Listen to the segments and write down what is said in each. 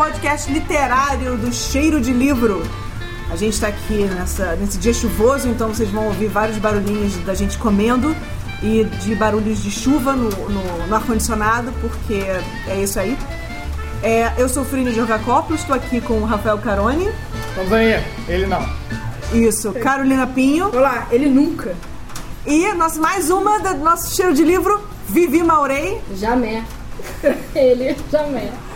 podcast literário do Cheiro de Livro. A gente está aqui nessa, nesse dia chuvoso, então vocês vão ouvir vários barulhinhos da gente comendo e de barulhos de chuva no, no, no ar-condicionado, porque é isso aí. É, eu sou Frine Jorgacopoulos, estou aqui com o Rafael Caroni. Vamos aí, ele não. Isso, Carolina Pinho. Olá, ele nunca. E nós, mais uma do nosso cheiro de livro, Vivi Maurei. Jamais. ele, jamais.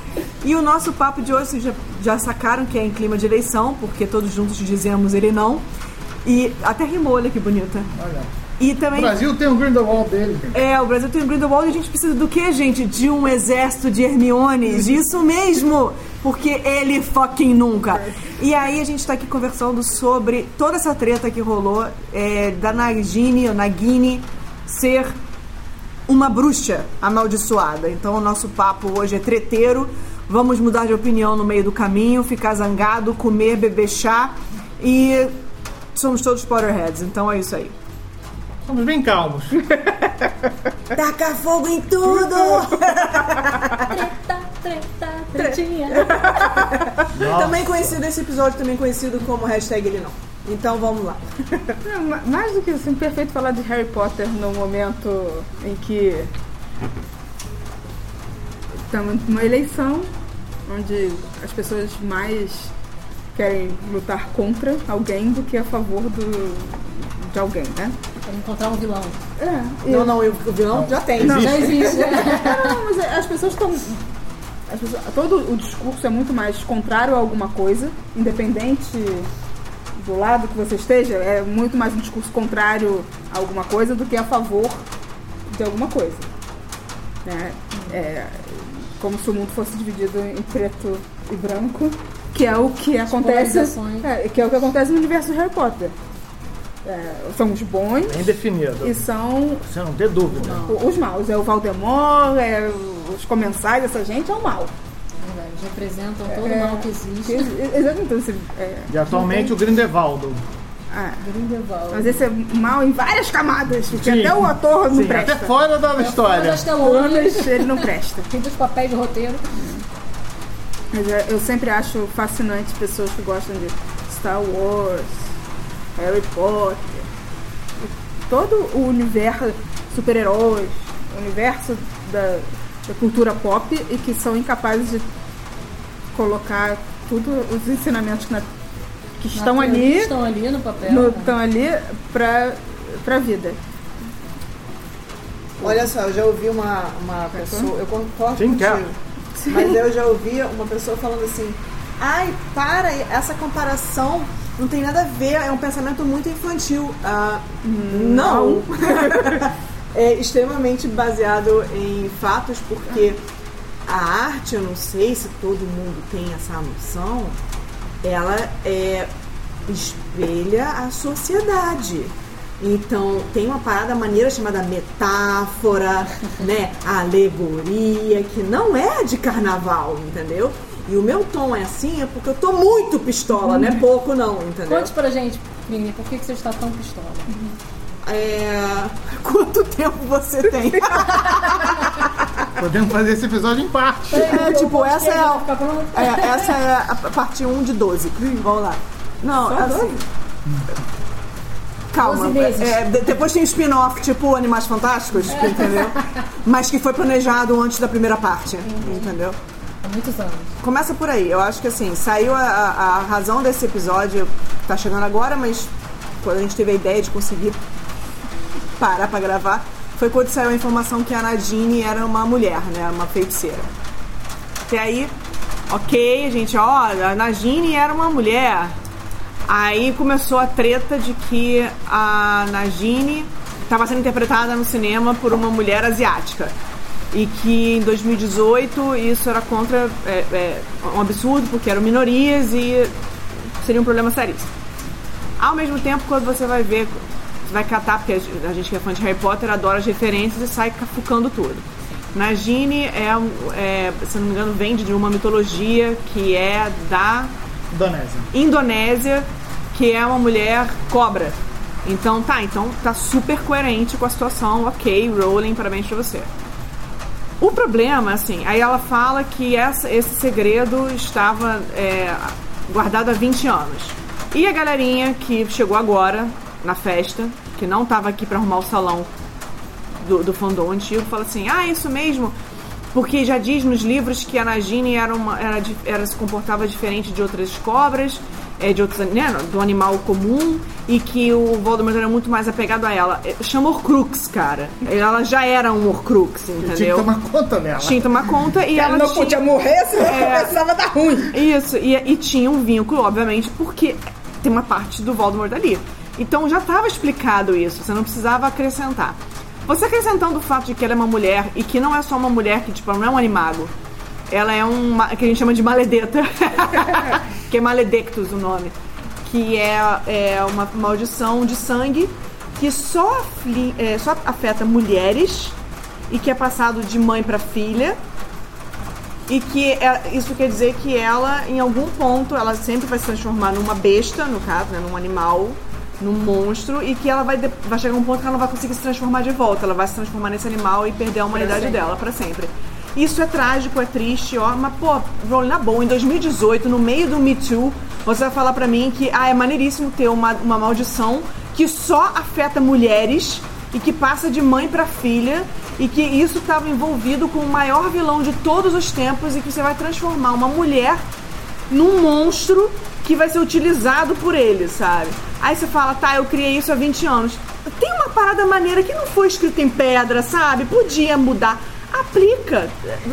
E o nosso papo de hoje, vocês já, já sacaram que é em clima de eleição, porque todos juntos dizemos ele não. E até rimou, olha que bonita. Olha. E também. O Brasil tem um Grindelwald dele. É, o Brasil tem um Grindelwald e a gente precisa do quê, gente? De um exército de Hermiones. Isso mesmo! Porque ele fucking nunca. E aí a gente tá aqui conversando sobre toda essa treta que rolou é, da Nagini, ou Nagini, ser uma bruxa amaldiçoada. Então o nosso papo hoje é treteiro. Vamos mudar de opinião no meio do caminho, ficar zangado, comer, beber chá e somos todos Potterheads. Então é isso aí. Somos bem calmos. Taca fogo em tudo! Treta, treta, tretinha. Também conhecido esse episódio, também conhecido como hashtag ele não. Então vamos lá. É, ma- mais do que assim, perfeito falar de Harry Potter no momento em que estamos numa eleição onde as pessoas mais querem lutar contra alguém do que a favor do, de alguém, né? Encontrar um vilão. É, Não, não, o vilão já tem. Não. Já existe. Não, mas as pessoas estão. todo o discurso é muito mais contrário a alguma coisa, independente do lado que você esteja, é muito mais um discurso contrário a alguma coisa do que a favor de alguma coisa. Né? É, como se o mundo fosse dividido em preto e branco, que é o que acontece. polarizações. é, que é o que acontece no universo de Harry Potter. É, são os bons Bem definido. e são Você não tem dúvida. o- Os maus, é o Valdemort, é os comensais, essa gente é o mal. Eles representam todo É. o mal que existe. Exatamente. Então, é, E atualmente o Grindelwald. Ah, Grindelwald. mas esse é mal em várias camadas, porque Sim. até o ator não Sim, presta. até fora da história. das telonas, Ele não presta. tem dos papéis de roteiro. Mas é, eu sempre acho fascinante pessoas que gostam de Star Wars, Harry Potter, todo o universo super-heróis, o universo da, da cultura pop e que são incapazes de colocar tudo os ensinamentos que, na- que estão ali Estão ali no papel. no, né? estão ali pra, pra vida. Olha só, eu já ouvi uma, uma pessoa, eu concordo Sim, contigo, quero. mas eu já ouvi uma pessoa falando assim, ai, para, essa comparação não tem nada a ver, é um pensamento muito infantil. Ah, não. é extremamente baseado em fatos, porque a arte, eu não sei se todo mundo tem essa noção, ela é, espelha a sociedade. Então, tem uma parada maneira chamada metáfora, né? Alegoria, que não é de carnaval, entendeu? E o meu tom é assim é porque eu tô muito pistola, não é pouco não, entendeu? Conte pra gente, Vini, por que, que você está tão pistola? É... Quanto tempo você tem? Podemos fazer esse episódio em parte. É, tipo, essa é a, Fica pronto? É, essa é a parte 1 de 12. Vamos lá. Não, Só assim. Calma. 12 vezes. é, de- depois tem spin-off, tipo Animais Fantásticos, que- entendeu? Mas que foi planejado antes da primeira parte, entendeu? Há muitos anos. Começa por aí. Eu acho que assim, saiu a, a- a razão desse episódio, tá chegando agora, mas quando a gente teve a ideia de conseguir parar pra gravar, foi quando saiu a informação que a Nadine era uma mulher, né? Uma feiticeira. Até aí, ok, gente, ó, a Nadine era uma mulher. Aí começou a treta de que a Nagini estava sendo interpretada no cinema por uma mulher asiática. E que em 2018 isso era contra. É, é, um absurdo, porque eram minorias e seria um problema seríssimo. Ao mesmo tempo, quando você vai ver, vai catar, porque a gente que é fã de Harry Potter adora as referências e sai cafucando tudo. Nagini é, é, se não me engano, vem de uma mitologia que é da Indonésia. Indonésia, que é uma mulher cobra. Então tá, então tá super coerente com a situação, ok, Rowling, parabéns pra você. O problema, assim, aí ela fala que essa- esse segredo estava é, guardado há 20 anos. E a galerinha que chegou agora na festa, que não estava aqui para arrumar o salão do, do fandom antigo, fala assim: ah, isso mesmo. Porque já diz nos livros que a Nagini era uma, era, era- se comportava diferente de outras cobras, é, de outros, né, do animal comum, e que o Voldemort era muito mais apegado a ela. É, Chama Horcrux, cara. Ela já era um Horcrux, Eu tinha que entendeu? tomar conta dela. Tinha que tomar conta e ela Ela não tinha- podia morrer, senão É. começava a dar ruim. isso, e, e tinha um vínculo, obviamente, porque tem uma parte do Voldemort ali. Então já estava explicado isso, você não precisava acrescentar. Você acrescentando o fato de que ela é uma mulher e que não é só uma mulher que, tipo, não é um animago. Ela é uma. que a gente chama de maledeta. que é maledectus o nome. Que é, é uma maldição de sangue que só, afli- é, só afeta mulheres e que é passado de mãe para filha e que é- isso quer dizer que ela, em algum ponto, ela sempre vai se transformar numa besta, no caso, né, num animal, num monstro, e que ela vai, de- vai chegar um ponto que ela não vai conseguir se transformar de volta. Ela vai se transformar nesse animal e perder a humanidade dela para sempre. Isso é trágico, é triste, ó. Mas, pô, Rowling, na boa, em 2018, no meio do Me Too, você vai falar pra mim que ah, é maneiríssimo ter uma, uma maldição que só afeta mulheres e que passa de mãe pra filha e que isso estava envolvido com o maior vilão de todos os tempos e que você vai transformar uma mulher num monstro que vai ser utilizado por ele, sabe? Aí você fala, tá, eu criei isso há 20 anos. Tem uma parada maneira que não foi escrita em pedra, sabe? Podia mudar. Aplica.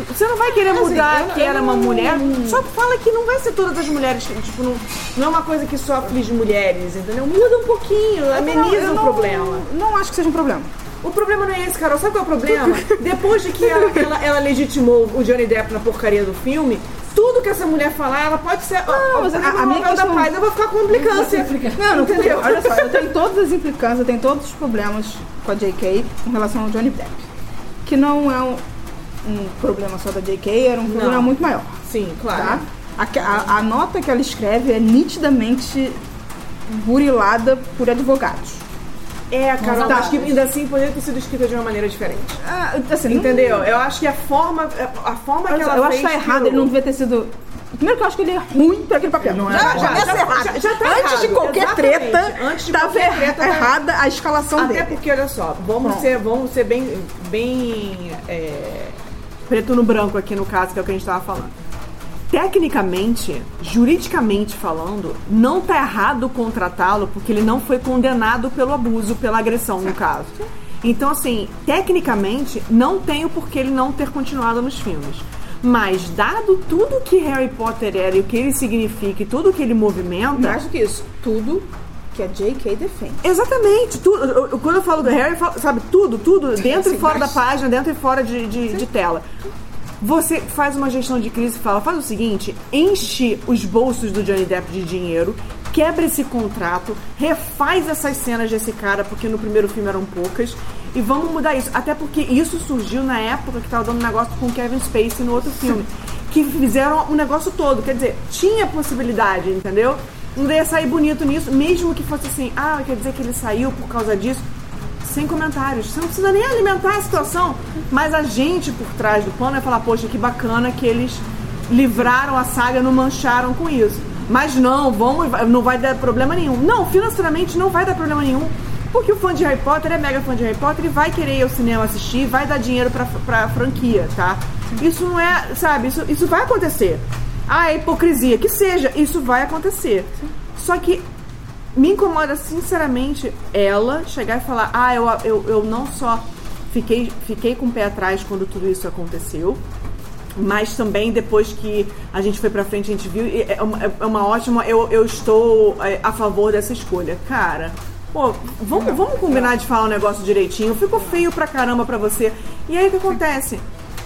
Você não vai querer mudar eu- que eu era uma não- mulher. Só fala que não vai ser todas as mulheres. Tipo, não, não é uma coisa que só aflige mulheres, entendeu? Muda um pouquinho, ameniza o não- problema. Não acho que seja um problema. O problema não é esse, Carol. Sabe qual é o problema? Depois de que ela, ela- ela legitimou o Johnny Depp na porcaria do filme, tudo que essa mulher falar, ela pode ser. Não, mas a- a minha da questão- paz, eu vou ficar com implicância. Não, não entendeu? Olha só, eu tenho todas as implicâncias, eu tenho todos os problemas com a JK com relação ao Johnny Depp. Que não é um, um problema só da JK, era um problema muito maior. Sim, claro. Tá? A, a- a nota que ela escreve é nitidamente burilada por advogados. É, Carol, Tá. acho que ainda assim poderia ter sido escrita de uma maneira diferente. Ah, assim, não- Entendeu? Eu acho que a forma, a forma que Olha só, ela eu acho fez que tá errado, ele não devia ter sido. Primeiro que eu acho que ele é ruim pra aquele papel. Não é já, já, Já- já, já- tá Antes errado, de qualquer exatamente. treta, Antes de tava qualquer treta, tá- errada a escalação Até dele. porque, olha só, vamos ser, vamos ser bem, bem é, preto no branco aqui no caso, que é o que a gente tava falando. Tecnicamente, juridicamente falando, não tá errado contratá-lo porque ele não foi condenado pelo abuso, pela agressão, no caso. Então, assim, tecnicamente, não tem o porquê ele não ter continuado nos filmes. Mas, dado tudo que Harry Potter era e o que ele significa e tudo que ele movimenta. Mais do que isso, tudo que a JK defende. Exatamente, tudo. eu- Quando eu falo do Harry, eu falo, sabe, tudo, tudo, dentro e Sim, fora mas- da página, dentro e fora de, de, de tela. Você faz uma gestão de crise e fala, faz o seguinte, enche os bolsos do Johnny Depp de dinheiro, quebra esse contrato, refaz essas cenas desse cara, porque no primeiro filme eram poucas, e vamos mudar isso. Até porque isso surgiu na época que tava dando negócio com Kevin Spacey no outro filme. Que fizeram o negócio todo. Quer dizer, tinha possibilidade, entendeu? Não ia sair bonito nisso, mesmo que fosse assim, ah, quer dizer que ele saiu por causa disso sem comentários. Você não precisa nem alimentar a situação. Mas a gente por trás do pano vai falar, poxa, que bacana que eles livraram a saga, não mancharam com isso. Mas não, vamos, não vai dar problema nenhum. Não, financeiramente não vai dar problema nenhum. Porque o fã de Harry Potter é mega fã de Harry Potter e vai querer ir ao cinema assistir, vai dar dinheiro pra, pra franquia, tá? Isso não é, sabe, isso, isso vai acontecer. Ah, é hipocrisia, que seja, isso vai acontecer. Só que me incomoda sinceramente ela chegar e falar: ah, eu, eu, eu não só fiquei, fiquei com o pé atrás quando tudo isso aconteceu, mas também depois que a gente foi pra frente, a gente viu, e é uma, é uma ótima. Eu, eu estou é, a favor dessa escolha. Cara. Pô, vamos, vamos combinar de falar o negócio direitinho. Ficou feio pra caramba pra você. E aí o que acontece?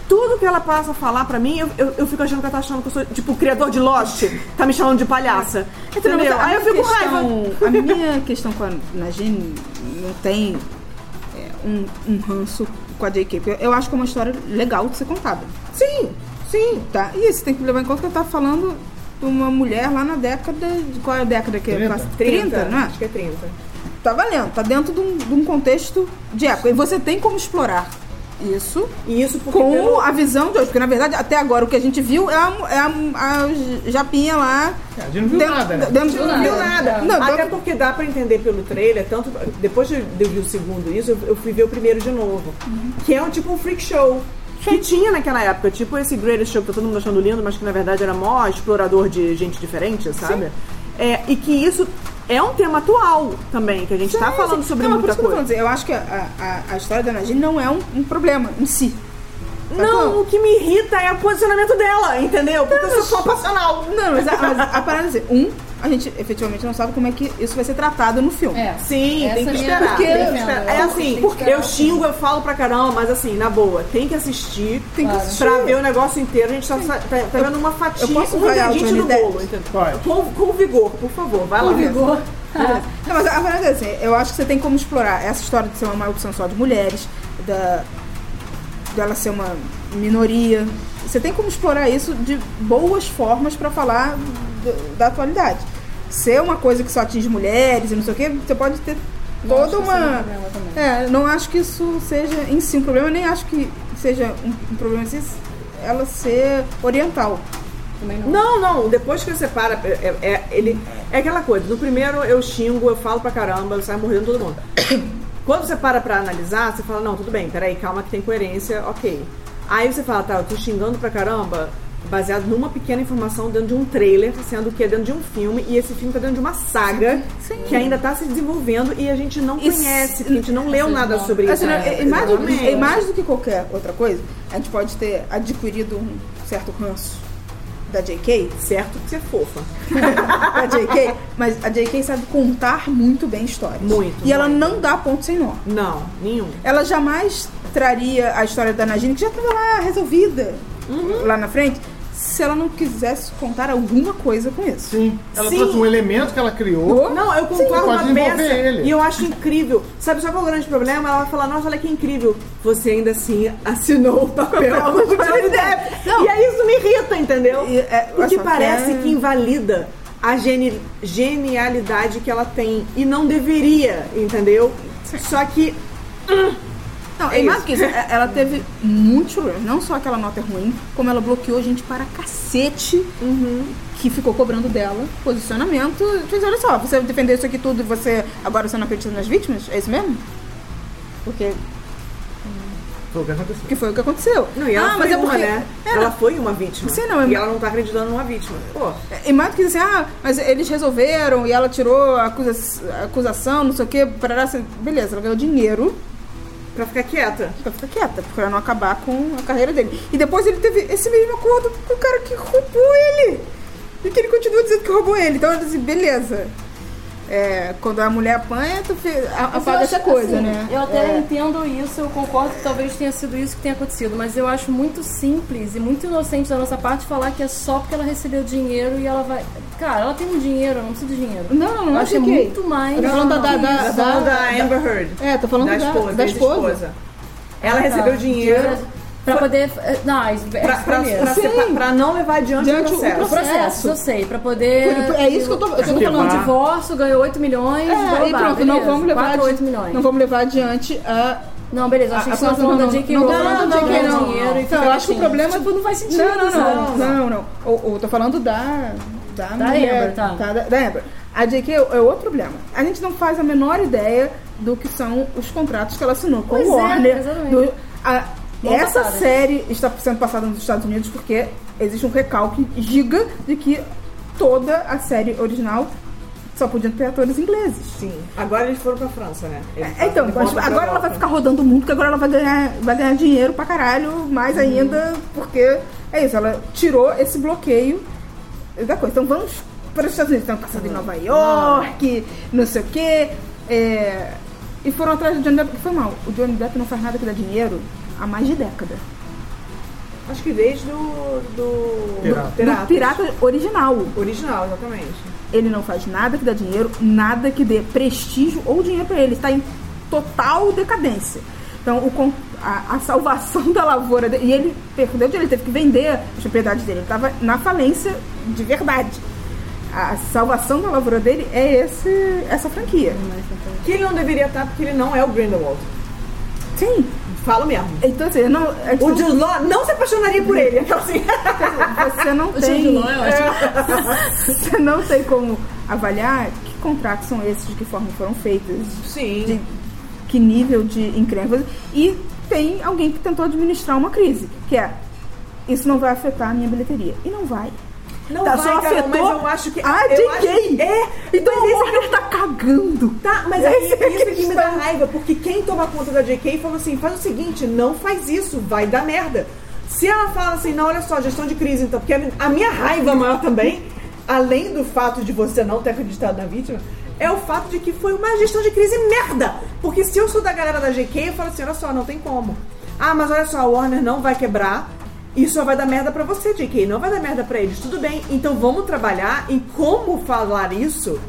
Tudo que ela passa a falar pra mim, eu, eu, eu fico achando que ela tá achando que eu sou, tipo, o criador de Lost, tá me chamando de palhaça. Entendeu? Entendeu? Mas a Aí eu minha fico com raiva. questão- A minha questão com a Najine não tem é, um, um ranço com a JK. Porque eu acho que é uma história legal de ser contada. Sim, sim. Tá? E você tem que levar em conta que eu tava falando de uma mulher lá na década. De, qual é a década que 30? passa? 30, não é? Acho que é 30. Tá valendo, tá dentro de um, de um contexto de época. E você tem como explorar Isso. E isso porque Com pelo- a visão de hoje. Porque, na verdade, até agora o que a gente viu é a, é a, a japinha lá. É, a gente não viu dentro- nada, né? dentro- Não não viu nada. Não, Até porque dá pra entender pelo trailer, tanto depois de eu ver o segundo isso, eu, eu fui ver o primeiro de novo. Que é um tipo um freak show. Que tinha naquela época, tipo esse Greatest Show que tá todo mundo achando lindo, mas que na verdade era mó explorador de gente diferente, sabe? É, e que isso é um tema atual também, que a gente tá Sim, falando sim. sobre Não, muita eu coisa. falando, Eu acho que a, a, a história da Najee não é um, um problema em si. Não, o que me irrita é o posicionamento dela, entendeu? Porque eu sou fã passional. Não, mas a, mas a parada é assim, um, a gente efetivamente não sabe como é que isso vai ser tratado no filme. É. Sim, tem que é esperar. Porque- tem que esperar. É assim, Tem que esperar. eu xingo, eu falo pra caramba, mas assim, na boa, tem que assistir. Tem que Claro. assistir. Pra ver o negócio inteiro, a gente tá, tá, tá vendo uma fatia, Eu posso um ingrediente Depp? bolo, entendeu? Com, com vigor, por favor, vai lá. Com vigor. Não, mas a verdade é assim, eu acho que você tem como explorar essa história de ser uma opção só de mulheres, da dela ser uma minoria. Você tem como explorar isso de boas formas pra falar da atualidade. Ser uma coisa que só atinge mulheres e não sei o quê, você pode ter Não toda um uma. problema também. É, não acho que isso seja em si um problema, nem acho que seja um, um problema em si ela ser oriental. Também não. Não, não, depois que você para, é, é- ele, é aquela coisa, no primeiro eu xingo, eu falo pra caramba, eu saio mordendo todo mundo. Quando você para pra analisar, você fala, não, tudo bem, peraí, calma que tem coerência, ok. Aí você fala, tá, eu tô xingando pra caramba, baseado numa pequena informação dentro de um trailer, sendo que é dentro de um filme, e esse filme tá dentro de uma saga que ainda tá se desenvolvendo e a gente não E conhece, a gente não leu nada sobre isso. É, e, mais do, e mais do que qualquer outra coisa, a gente pode ter adquirido um certo ranço da JK, Certo que você é fofa. da JK, mas a JK sabe contar muito bem histórias. Muito, E ela muito. não dá ponto sem nó. Não, nenhum. Ela jamais traria a história da Nagini, que já estava lá resolvida Uhum. lá na frente, se ela não quisesse contar alguma coisa com isso. Sim. Ela Sim. trouxe um elemento que ela criou. Não, eu concordo Sim, com pode a envolver peça. ele. E eu acho incrível. Sabe só qual é o grande problema? Ela vai falar, nossa, olha que incrível. Você ainda assim assinou o papel do Johnny Depp. Não. E aí isso me irrita, entendeu? E, é, Porque só que parece é- que invalida a geni- genialidade que ela tem. E não deveria, entendeu? Só que Não, É e mais que isso, é- ela teve muitos problemas. Não só aquela nota ruim, como ela bloqueou gente para cacete que ficou cobrando dela posicionamento. Diz, olha só, você defendeu isso aqui tudo e você agora você não acredita nas vítimas? É isso mesmo? Porque, Foi o que aconteceu. porque foi o que aconteceu. Não, e ela ah, foi mas é uma, porque. né? É, ela foi uma vítima. Sim, não, é- E ela não tá acreditando numa vítima. Pô, E mais do que assim, ah, mas eles resolveram e ela tirou a acusa- a acusação, não sei o quê, parará, assim, beleza, ela ganhou dinheiro pra ficar quieta. pra ficar quieta, pra não acabar com a carreira dele. E depois ele teve esse mesmo acordo com o cara que roubou ele. E que ele continua dizendo que roubou ele. Então, assim, beleza. É, quando a mulher apanha, tu apaga essa coisa, assim, né? Eu até É. entendo isso, eu concordo que talvez tenha sido isso que tenha acontecido, mas eu acho muito simples e muito inocente da nossa parte falar que é só porque ela recebeu dinheiro e ela vai. Cara, ela tem um dinheiro, não precisa de dinheiro. Não, não, não eu é acho que é muito mais. Tô falando da- da- da-. Tá falando da Amber Heard. É, tô falando da da, esposa, da esposa. Ela Ah, tá. recebeu dinheiro Pra poder. Não, é pra, pra, não levar adiante Diante o o processo. O processo, eu sei, pra poder. É isso que eu tô- eu tô falando. um divórcio, ganhou 8 milhões, É, e pronto, não vamos levar 4 adi- 8 milhões. Não vamos levar adiante a Não, beleza, eu achei A- que coisa- falando da não, J.K. não, não, não, que não, dinheiro e Não, fica eu acho que o assim. problema- Tipo, não faz sentido. Não, não, não, não, não. Ou tô falando da. Da, mulher, Amber, tá. Da, da Amber. A JK é é outro problema. A gente não faz a menor ideia do que são os contratos que ela assinou com Pois o é, Warner. exatamente. do- a- essa passada. série está sendo passada nos Estados Unidos porque existe um recalque giga de que toda a série original só podia ter atores ingleses. Sim. Agora eles foram pra França, né? É, Então, agora ela vai ficar rodando o mundo, porque agora ela vai ganhar, vai ganhar dinheiro pra caralho, mais ainda, porque é isso, ela tirou esse bloqueio da coisa. Então vamos para os Estados Unidos, estão passando em Nova York, não sei o quê. é, e foram atrás do Johnny Depp, que foi mal. O Johnny Depp não faz nada que dá dinheiro há mais de década. Acho que desde o do, Pirata. do Do pirata original. Original, exatamente. Ele não faz nada que dá dinheiro, nada que dê prestígio ou dinheiro pra ele. Está em total decadência. Então, o a, a salvação da lavoura dele. E ele perdeu dinheiro, ele teve que vender as propriedades dele. Ele estava na falência de verdade. A salvação da lavoura dele é esse, essa franquia. Que ele não deveria estar porque ele não é o Grindelwald. Sim. Falo mesmo. Então, assim, não, é, O Jude Law não se apaixonaria por ele. Então, assim, você não O Jude tem. Law é ótimo. Você não tem como avaliar que contratos são esses, de que forma foram feitos, sim. de que nível de encrenca. E tem alguém que tentou administrar uma crise, que é isso não vai afetar a minha bilheteria. E não vai. Não Tá, vai, só Carol, afetou mas eu acho que... a eu JK. acho- É, Então mas o Warner tá cagando. Tá, mas Essa aí é isso aqui me dá raiva, porque quem toma conta da JK falou assim, faz o seguinte, não faz isso, vai dar merda. Se ela fala assim, não, olha só, gestão de crise, então, porque a minha raiva maior também, além do fato de você não ter acreditado na vítima, é o fato de que foi uma gestão de crise merda. Porque se eu sou da galera da GK, eu falo assim, olha só, não tem como. Ah, mas olha só, a Warner não vai quebrar. Isso só vai dar merda pra você, JK. Não vai dar merda pra eles. Tudo bem. Então vamos trabalhar em como falar isso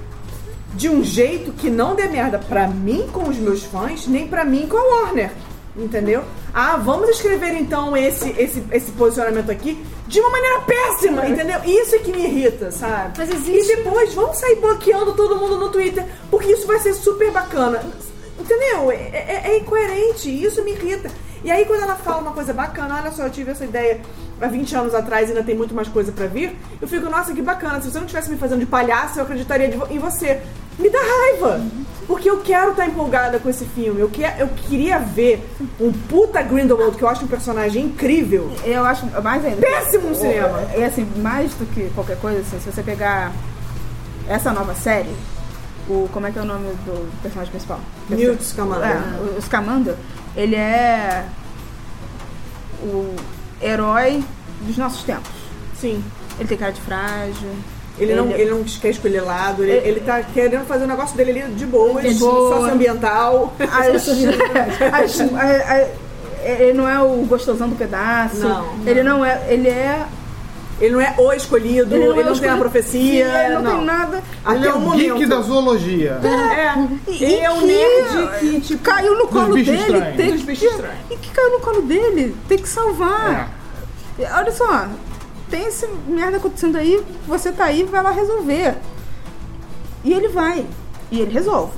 de um jeito que não dê merda pra mim com os meus fãs, nem pra mim com a Warner. Entendeu? Ah, vamos escrever então esse, esse, esse posicionamento aqui de uma maneira péssima, entendeu? Isso é que me irrita, sabe? Mas existe- E depois vamos sair bloqueando todo mundo no Twitter, porque isso vai ser super bacana. Entendeu? É, é- é incoerente, isso me irrita. E aí quando ela fala uma coisa bacana, olha só, eu tive essa ideia há 20 anos atrás e ainda tem muito mais coisa pra vir, eu fico, nossa, que bacana. Se você não tivesse me fazendo de palhaço, eu acreditaria vo- em você. Me dá raiva! Porque eu quero estar empolgada com esse filme. Eu, que, eu queria ver um puta Grindelwald, que eu acho um personagem incrível. Eu acho mais ainda. Péssimo no cinema. É assim, mais do que qualquer coisa, assim, se você pegar essa nova série, o. Como é que é o nome do personagem principal? Newt Scamander. É, o Scamander, ele é o herói dos nossos tempos. Sim. Ele tem cara de frágil. Ele não, ele não quer escolher lado, ele, ele tá querendo fazer o negócio dele ali de boa, De boa. socioambiental. as, as- a- a- ele não é o gostosão do pedaço. Não, Ele não é. Ele é. Ele não é o escolhido, ele não, é tem a escolhido. profecia. Ele não, tem nada. Até Ele é o o momento. geek da zoologia. É. E- Ele é que- nerd que, tipo, caiu no colo dele. estranhos. Tem Dos que, e que caiu no colo dele. Tem que salvar. É. E Olha só, tem esse merda acontecendo aí, você tá aí, vai lá resolver. E ele vai. E ele resolve.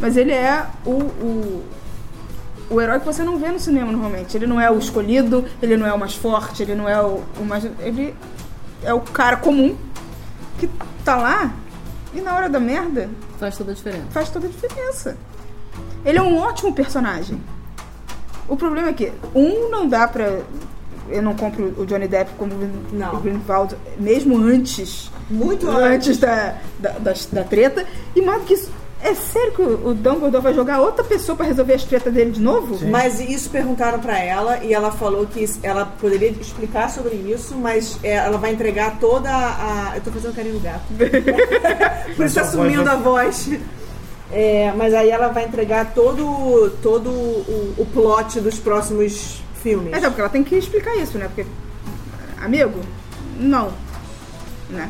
Mas ele é o, o, o herói que você não vê no cinema normalmente. Ele não é o escolhido, ele não é o mais forte, ele não é o, o mais. Ele é o cara comum que tá lá e na hora da merda Faz toda a diferença. faz toda a diferença. Ele é um ótimo personagem. O problema é que, um, não dá pra. Eu não compro o Johnny Depp como Não. o Greenwald, mesmo antes. Muito antes da, da, da, da treta. E mais do que isso, é sério que o Dumbledore vai jogar outra pessoa pra resolver as tretas dele de novo? Mas isso perguntaram pra ela e ela falou que ela poderia explicar sobre isso, mas é, ela vai entregar toda a. Eu tô fazendo carinho no gato. Por isso tá Sua voz sumindo vai- a voz. É, mas aí ela vai entregar todo, todo o, o plot dos próximos filmes. Mas é porque ela tem que explicar isso, né? Porque, amigo, não. Né?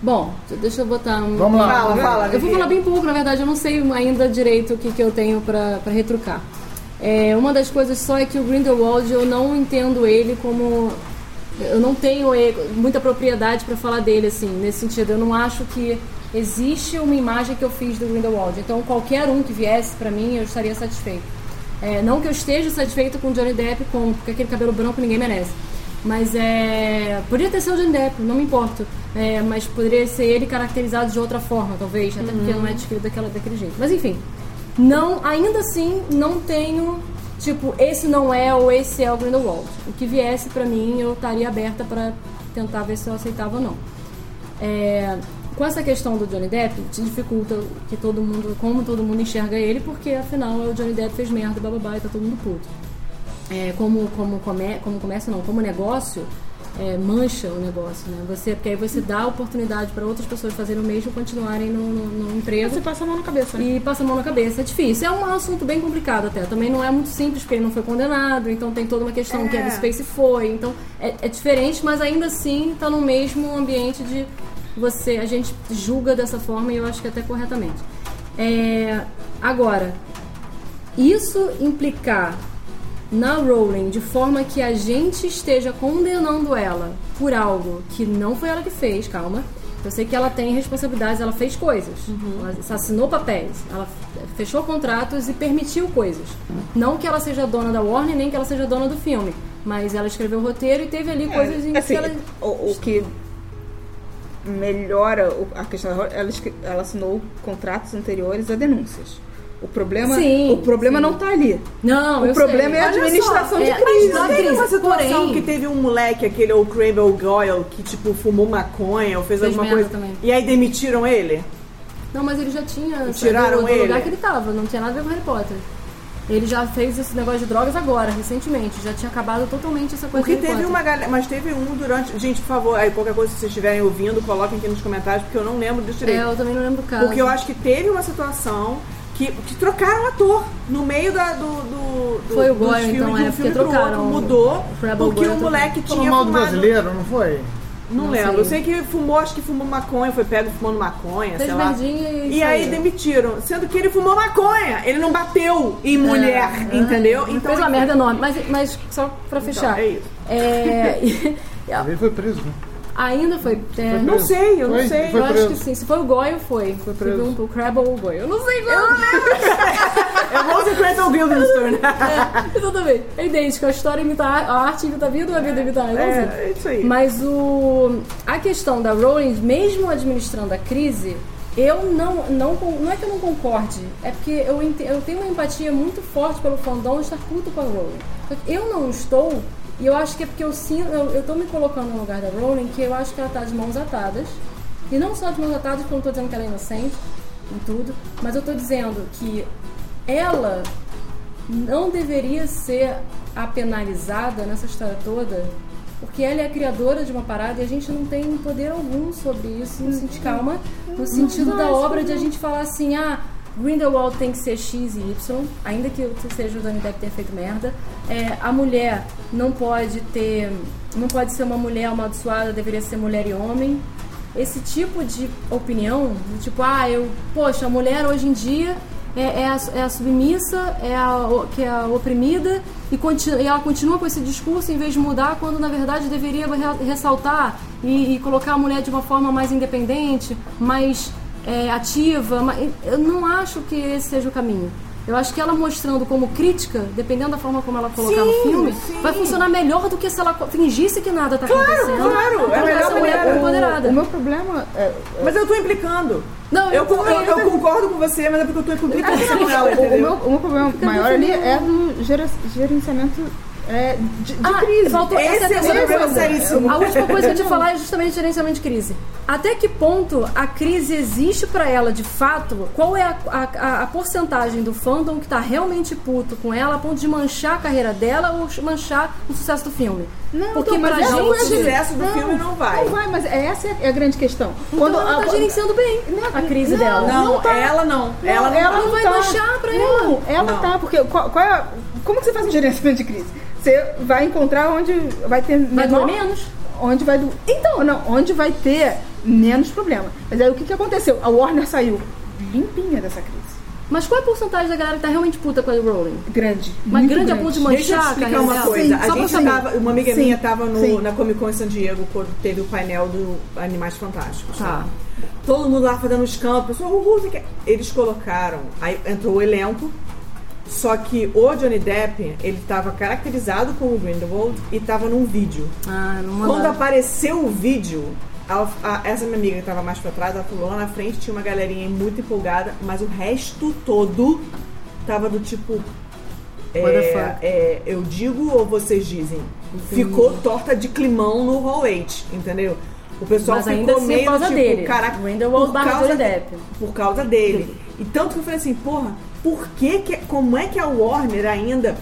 Bom, deixa eu botar um. Vamos lá. Fala, fala. Eu vou falar bem pouco, na verdade, eu não sei ainda direito o que, que eu tenho pra, pra retrucar. É, uma das coisas só é que o Grindelwald eu não entendo ele como. Eu não tenho muita propriedade pra falar dele, assim, nesse sentido. Eu não acho que existe uma imagem que eu fiz do Grindelwald. Então, qualquer um que viesse pra mim, eu estaria satisfeito. É, não que eu esteja satisfeito com o Johnny Depp, com, porque aquele cabelo branco ninguém merece. Mas é. Poderia ter sido o Johnny Depp, não me importo. É, mas poderia ser ele caracterizado de outra forma, talvez. Até porque não é descrito daquela, daquele jeito. Mas enfim. Não, ainda assim, não tenho. Tipo, esse não é ou esse é o Grindelwald. O que viesse pra mim, eu estaria aberta pra tentar ver se eu aceitava ou não. É, com essa questão do Johnny Depp, te dificulta que todo mundo, como todo mundo enxerga ele, porque afinal o Johnny Depp fez merda, bababá, e tá todo mundo puto. É, como, como, come, como comércio, não, como negócio, é, mancha o negócio, né? Você, porque aí você dá oportunidade para outras pessoas fazerem o mesmo e continuarem no, no, no emprego Você passa a mão na cabeça, né? e passa a mão na cabeça. É difícil. É um assunto bem complicado até. Também não é muito simples, porque ele não foi condenado, então tem toda uma questão que a Space foi. Então é, é diferente, mas ainda assim tá no mesmo ambiente de você. A gente julga dessa forma e eu acho que até corretamente. É, agora, isso implicar na Rowling de forma que a gente esteja condenando ela por algo que não foi ela que fez, calma, Eu sei que ela tem responsabilidades, ela fez coisas. Uhum. Ela assinou papéis, ela fechou contratos e permitiu coisas. Não que ela seja dona da Warner, nem que ela seja dona do filme. Mas ela escreveu o roteiro e teve ali coisas em assim, que ela. o, o que melhora a questão da ela, ela assinou contratos anteriores a denúncias. O problema, Sim, o problema sim. não tá ali. Não, O eu problema sei. é a administração só, de é, crise. mas teve uma situação porém- que teve um moleque, aquele o Crable Goyle, que tipo fumou maconha ou fez, Fez alguma coisa. também. E aí demitiram ele? Não, mas ele já tinha Tiraram do ele? lugar que ele tava, não tinha nada a ver com Harry Potter. Ele já fez esse negócio de drogas agora, recentemente. Já tinha acabado totalmente essa coisa Porque teve Potter. uma galera. Mas teve um durante. Gente, por favor, aí qualquer coisa que vocês estiverem ouvindo, coloquem aqui nos comentários, porque eu não lembro disso É, direito. eu também não lembro o caso. Porque eu acho que teve uma situação que, que trocaram o ator no meio da, do, do, do Foi o Goyle, filmes, então, de um é, filme porque pro trocaram outro, mudou o porque o moleque Falou tinha mal do fumado. brasileiro, não foi? Não, Não lembro. sei. Eu sei que fumou, acho que fumou maconha, foi pego fumando maconha, Fez sei lá. merdinha e E aí demitiram, sendo que ele fumou maconha. Ele não bateu em mulher, entendeu? Ele fez uma merda enorme. Mas, mas só pra fechar. é isso. É, Ele foi preso, né? Ainda foi. é, Foi Não sei, eu não Foi? sei. Foi eu acho preso. que sim. Se foi o Goyle, foi. Foi preso. um, o Crabble ou o Goyle. Eu não sei qual. É o Rose Crandall Guildenstern. Exatamente. É idêntico. A história imita a arte, imita a vida, a vida imita a arte. É, é isso aí. Mas o, a questão da Rowling, mesmo administrando a crise, eu não, não. Não é que eu não concorde, é porque eu, eu tenho uma empatia muito forte pelo fandom estar puto com a Rowling. Eu não estou, e eu acho que é porque eu sinto. Eu, eu tô me colocando no lugar da Rowling, que eu acho que ela tá de mãos atadas. E não só de mãos atadas, porque eu não tô dizendo que ela é inocente em tudo, mas eu tô dizendo que ela não deveria ser a penalizada nessa história toda, porque ela é a criadora de uma parada e a gente não tem poder algum sobre isso, no sentido, calma, no sentido da obra de a gente falar assim, ah, Grindelwald tem que ser X e Y, ainda que seja o Johnny Depp ter feito merda. É, a mulher não pode ter, não pode ser uma mulher amaldiçoada, deveria ser mulher e homem. Esse tipo de opinião, do tipo, ah, eu, poxa, a mulher hoje em dia é, é a, é a submissa, é a, que é a oprimida e, continu, e ela continua com esse discurso em vez de mudar, quando na verdade deveria re- ressaltar e, e colocar a mulher de uma forma mais independente, mais é, ativa. Mas eu não acho que esse seja o caminho. Eu acho que ela mostrando como crítica, dependendo da forma como ela colocar no Sim, filme, sim. vai funcionar melhor do que se ela fingisse que nada tá acontecendo. claro, é a Colocar melhor essa mulher empoderada. O meu problema é, Mas eu tô implicando. Não, Eu, eu eu, eu concordo com você, mas é porque eu tô implicando com ela, o, o meu, o meu problema maior ali é do gera- gerenciamento é, de, de Ah, crise. faltou- essa Esse é a é o problema seríssimo. A última coisa que eu te falar é justamente gerenciamento de crise. Até que ponto a crise existe pra ela de fato? Qual é a, a, a porcentagem do fandom que tá realmente puto com ela a ponto de manchar a carreira dela ou manchar o sucesso do filme? Não, Porque então, pra essa gente. o sucesso do filme não vai. Não vai, mas essa é a grande questão. Quando ela tá gerenciando bem a crise dela. Não, não tá. ela não. Ela não, ela tá. não vai tá. manchar pra não, ela. Não. tá, porque qual, qual é a- como que você faz um gerenciamento de crise? Você vai encontrar onde vai ter Vai menor, doer menos? onde vai do, então não, onde vai ter menos problema. Mas aí o que, que aconteceu? A Warner saiu limpinha dessa crise. Mas qual é a porcentagem da galera que tá realmente puta com a Rowling? Grande. Mas muito grande a ponto de manchar Deixa eu te explicar uma dela? coisa. Sim, a só gente tava, uma amiga Sim, minha tava no- sim. na Comic Con em San Diego quando teve o painel do Animais Fantásticos. Tá. Todo mundo lá fazendo os campos. Eles colocaram, aí entrou o elenco, só que o Johnny Depp, ele tava caracterizado como Grindelwald e tava num vídeo. Ah, não Quando apareceu o vídeo, a- a- essa minha amiga que tava mais pra trás, ela falou lá na frente, tinha uma galerinha muito empolgada, mas o resto todo tava do tipo. É, é, eu digo ou vocês dizem? Ficou torta de climão no Hall 8, entendeu? O pessoal Mas ficou assim meio por causa tipo, dele. caraca, por causa Johnny de- Depp. Por causa dele. E tanto que eu falei assim, porra, por que, que como é que a Warner ainda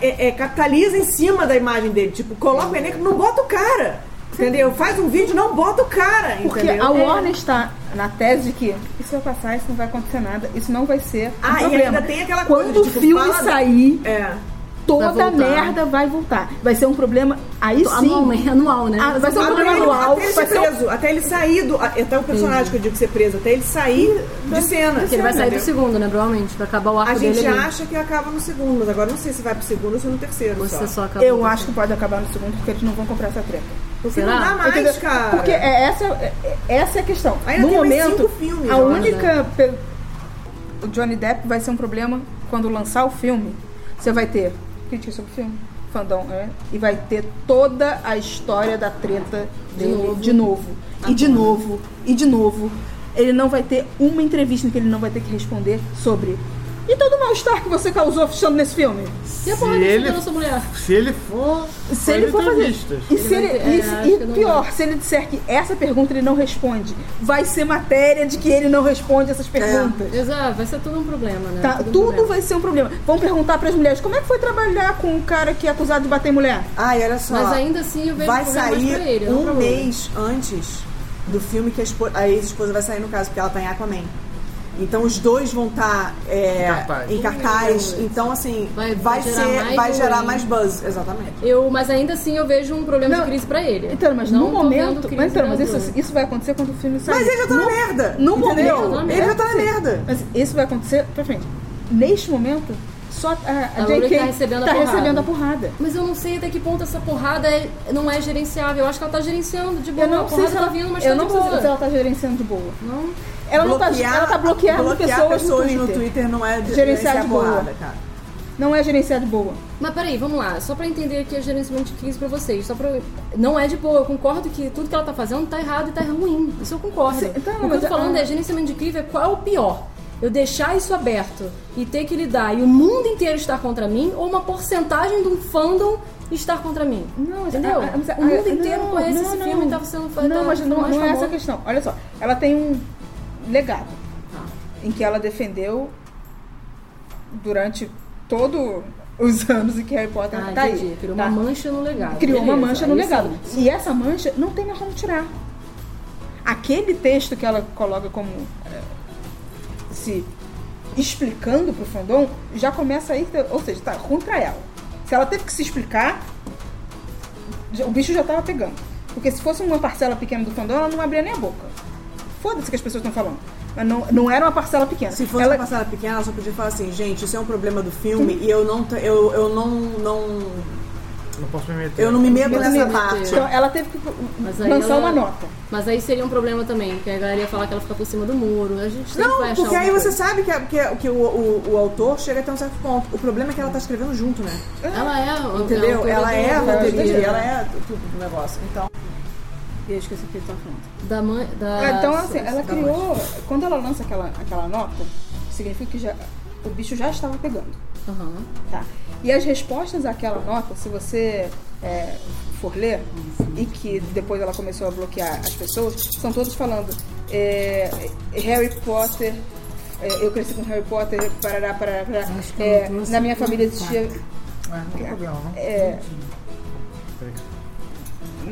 é, é, capitaliza em cima da imagem dele? Tipo, coloca o elenco, não bota o cara. Entendeu? Faz um vídeo, não bota o cara. Porque entendeu? a Warner está na tese de que isso vai passar, isso não vai acontecer nada, isso não vai ser um Ah, e problema. ainda tem aquela Quando coisa de, tipo, o filme fala- sair, É. toda Vai merda vai voltar. Vai ser um problema aí sim. Anualmente, anual, né? Ah, vai ser um Até problema anual. até ele ser ser um- preso, até ele sair do. Até o personagem que eu digo ser preso, até ele sair de cena. Porque ele vai sair do segundo, né? Provavelmente. Vai acabar o arco A gente acha que acaba no segundo, mas agora não sei se vai pro segundo ou se no terceiro. Você só. só acabou. Eu acho que pode acabar no segundo, porque eles não vão comprar essa treta. Porque Será? não dá mais, Entendeu? cara. Porque é essa, é- essa é a questão. Ainda no momento, filmes, a única. pe- O Johnny Depp vai ser um problema quando lançar o filme. Você vai ter crítica sobre o filme, fandom, né? E vai ter toda a história da treta dele novo. de novo. E de novo, e de novo. Ele não vai ter uma entrevista em que ele não vai ter que responder sobre. E todo o mal-estar que você causou estando nesse filme? E a Se porra ele- ele... nossa mulher? Se ele for. Se ele for fazer. E, se Ele e é, se- e não pior, se ele disser que essa pergunta ele não responde, vai ser matéria de que ele não responde essas perguntas. Exato, vai ser tudo um problema, né? Tá, um tudo problema. vai ser um problema. Vão perguntar para as mulheres como é que foi trabalhar com um cara que é acusado de bater em mulher. Ai, olha só. Mas ainda assim eu vejo vai sair pra ele, um mês antes do filme que a, espo- a ex-esposa vai sair no caso, porque ela tá em Aquaman. Então os dois vão estar Em cartaz. em cartaz. Hum, Então, assim, vai- vai, vai gerar ser. mais vai gerar mais buzz, exatamente. Eu, mas ainda assim eu vejo um problema Não, de crise pra ele. Então, mas não no momento. Mas, então, mas isso, isso vai acontecer quando o filme sair. Mas ele já tá no, na merda. No entendeu? momento. Ele já tá na Sim. merda. Mas isso vai acontecer pra frente. Neste momento, só a, a, A JK tá recebendo a tá porrada. recebendo a porrada. Mas eu não sei até que ponto essa porrada é- não é gerenciável. Eu acho que ela tá gerenciando de boa. Eu não a sei porrada se ela, tá vindo, mas eu tá não de sei boa. se ela tá gerenciando de boa. Não. Ela não tá, Bloquear- ela tá bloqueando bloquear pessoas, no, Twitter. não é Gerenciar de boa. porrada, cara. Não é gerenciar de boa. Mas peraí, vamos lá. Só pra entender aqui a gerenciamento de crise pra vocês. Só pra... Não é de boa. Eu concordo que tudo que ela tá fazendo tá errado e tá ruim. Isso eu concordo. Então, o que eu tô falando a- é gerenciamento de crise é qual é o pior. Eu deixar isso aberto e ter que lidar e o mundo inteiro estar contra mim ou uma porcentagem de um fandom estar contra mim. Não, Entendeu? a- a- a- o mundo a- inteiro não, conhece não, esse não. filme e tá sendo tá Não, mas não, mais não é essa a questão. Olha só, ela tem um legado em que ela defendeu durante todos os anos em que Harry Potter Ah, tá entendi. aí. Criou tá? uma mancha no legado. Criou uma Beleza, mancha no legado. sim. E essa mancha não tem mais como tirar. Aquele texto que ela coloca como eh, se explicando pro fandom, já começa aí, ou seja, tá contra ela. Se ela teve que se explicar, o bicho já tava pegando. Porque se fosse uma parcela pequena do fandom, ela não abria nem a boca. Foda-se que as pessoas estão falando. Não, não era uma parcela pequena. Se fosse ela, uma parcela pequena, ela só podia falar assim, gente, isso é um problema do filme e eu não, eu, eu não, não, Não posso me meter. eu não me meto Não nessa me parte. Então ela teve que Mas aí lançar ela- uma nota. Mas aí seria um problema também, que a galera ia falar que ela fica por cima do muro. A gente vai Não, achar porque aí alguma você coisa. sabe que, que, que o, o, o autor chega até um certo ponto. O problema é que ela tá escrevendo junto, né? Ela é, Entendeu? a ela é a roteirista, ela é tudo do negócio. Então, E eu esqueci o que ele tava falando. Da mãe. Da, É, então, assim, ela da criou. Quando ela lança aquela, aquela nota, significa que já, o bicho já estava pegando. Aham. Tá? E as respostas àquela nota, se você é, for ler, e que depois ela começou a bloquear as pessoas, são todos falando é, Harry Potter. é, eu cresci com Harry Potter, parará, parará, parará. É, na minha família existia. É, não tem problema, não. é.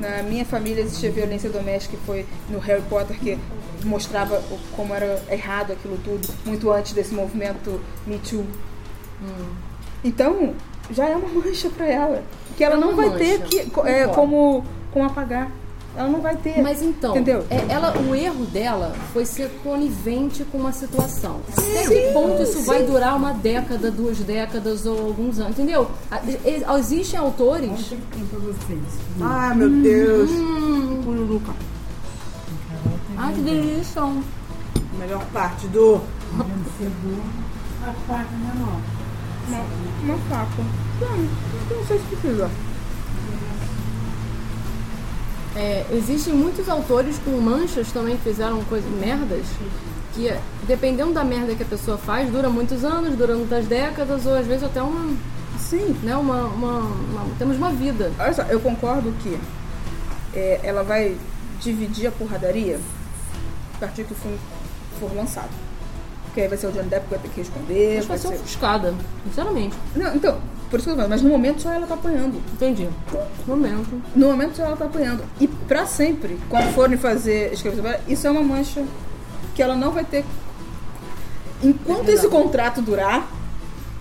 Na minha família existia violência doméstica que foi no Harry Potter que mostrava como era errado aquilo tudo muito antes desse movimento Me Too. Então já é uma mancha pra ela que ela É não vai ter mancha, que co- é, como como apagar. Ela não vai ter. Mas então, Entendeu? é, ela, o erro dela foi ser conivente com uma situação. Até que ponto isso vai durar uma década, duas décadas ou alguns anos? Entendeu? Existem autores. Tem pra vocês. ai meu Deus. Hum, Pururuca. ai, que delícia! Melhor parte do. A faca menor. Uma, uma faca. Não, não sei se precisa. É, existem muitos autores com manchas também que fizeram coisas merdas que dependendo da merda que a pessoa faz dura muitos anos, dura muitas décadas ou às vezes até uma, Sim. né, uma, uma, uma- temos uma vida. Olha só, eu concordo que é, ela vai dividir a porradaria a partir que o filme for lançado. Porque aí vai ser o Johnny Depp que vai ter que responder. Acho que vai ser ser- ofuscada, sinceramente. Não, então, por isso que eu falando, mas no momento só ela tá apanhando. Entendi. Momento. No momento só ela tá apanhando. E pra sempre, quando forem fazer escrever isso é uma mancha que ela não vai ter. Enquanto esse contrato durar,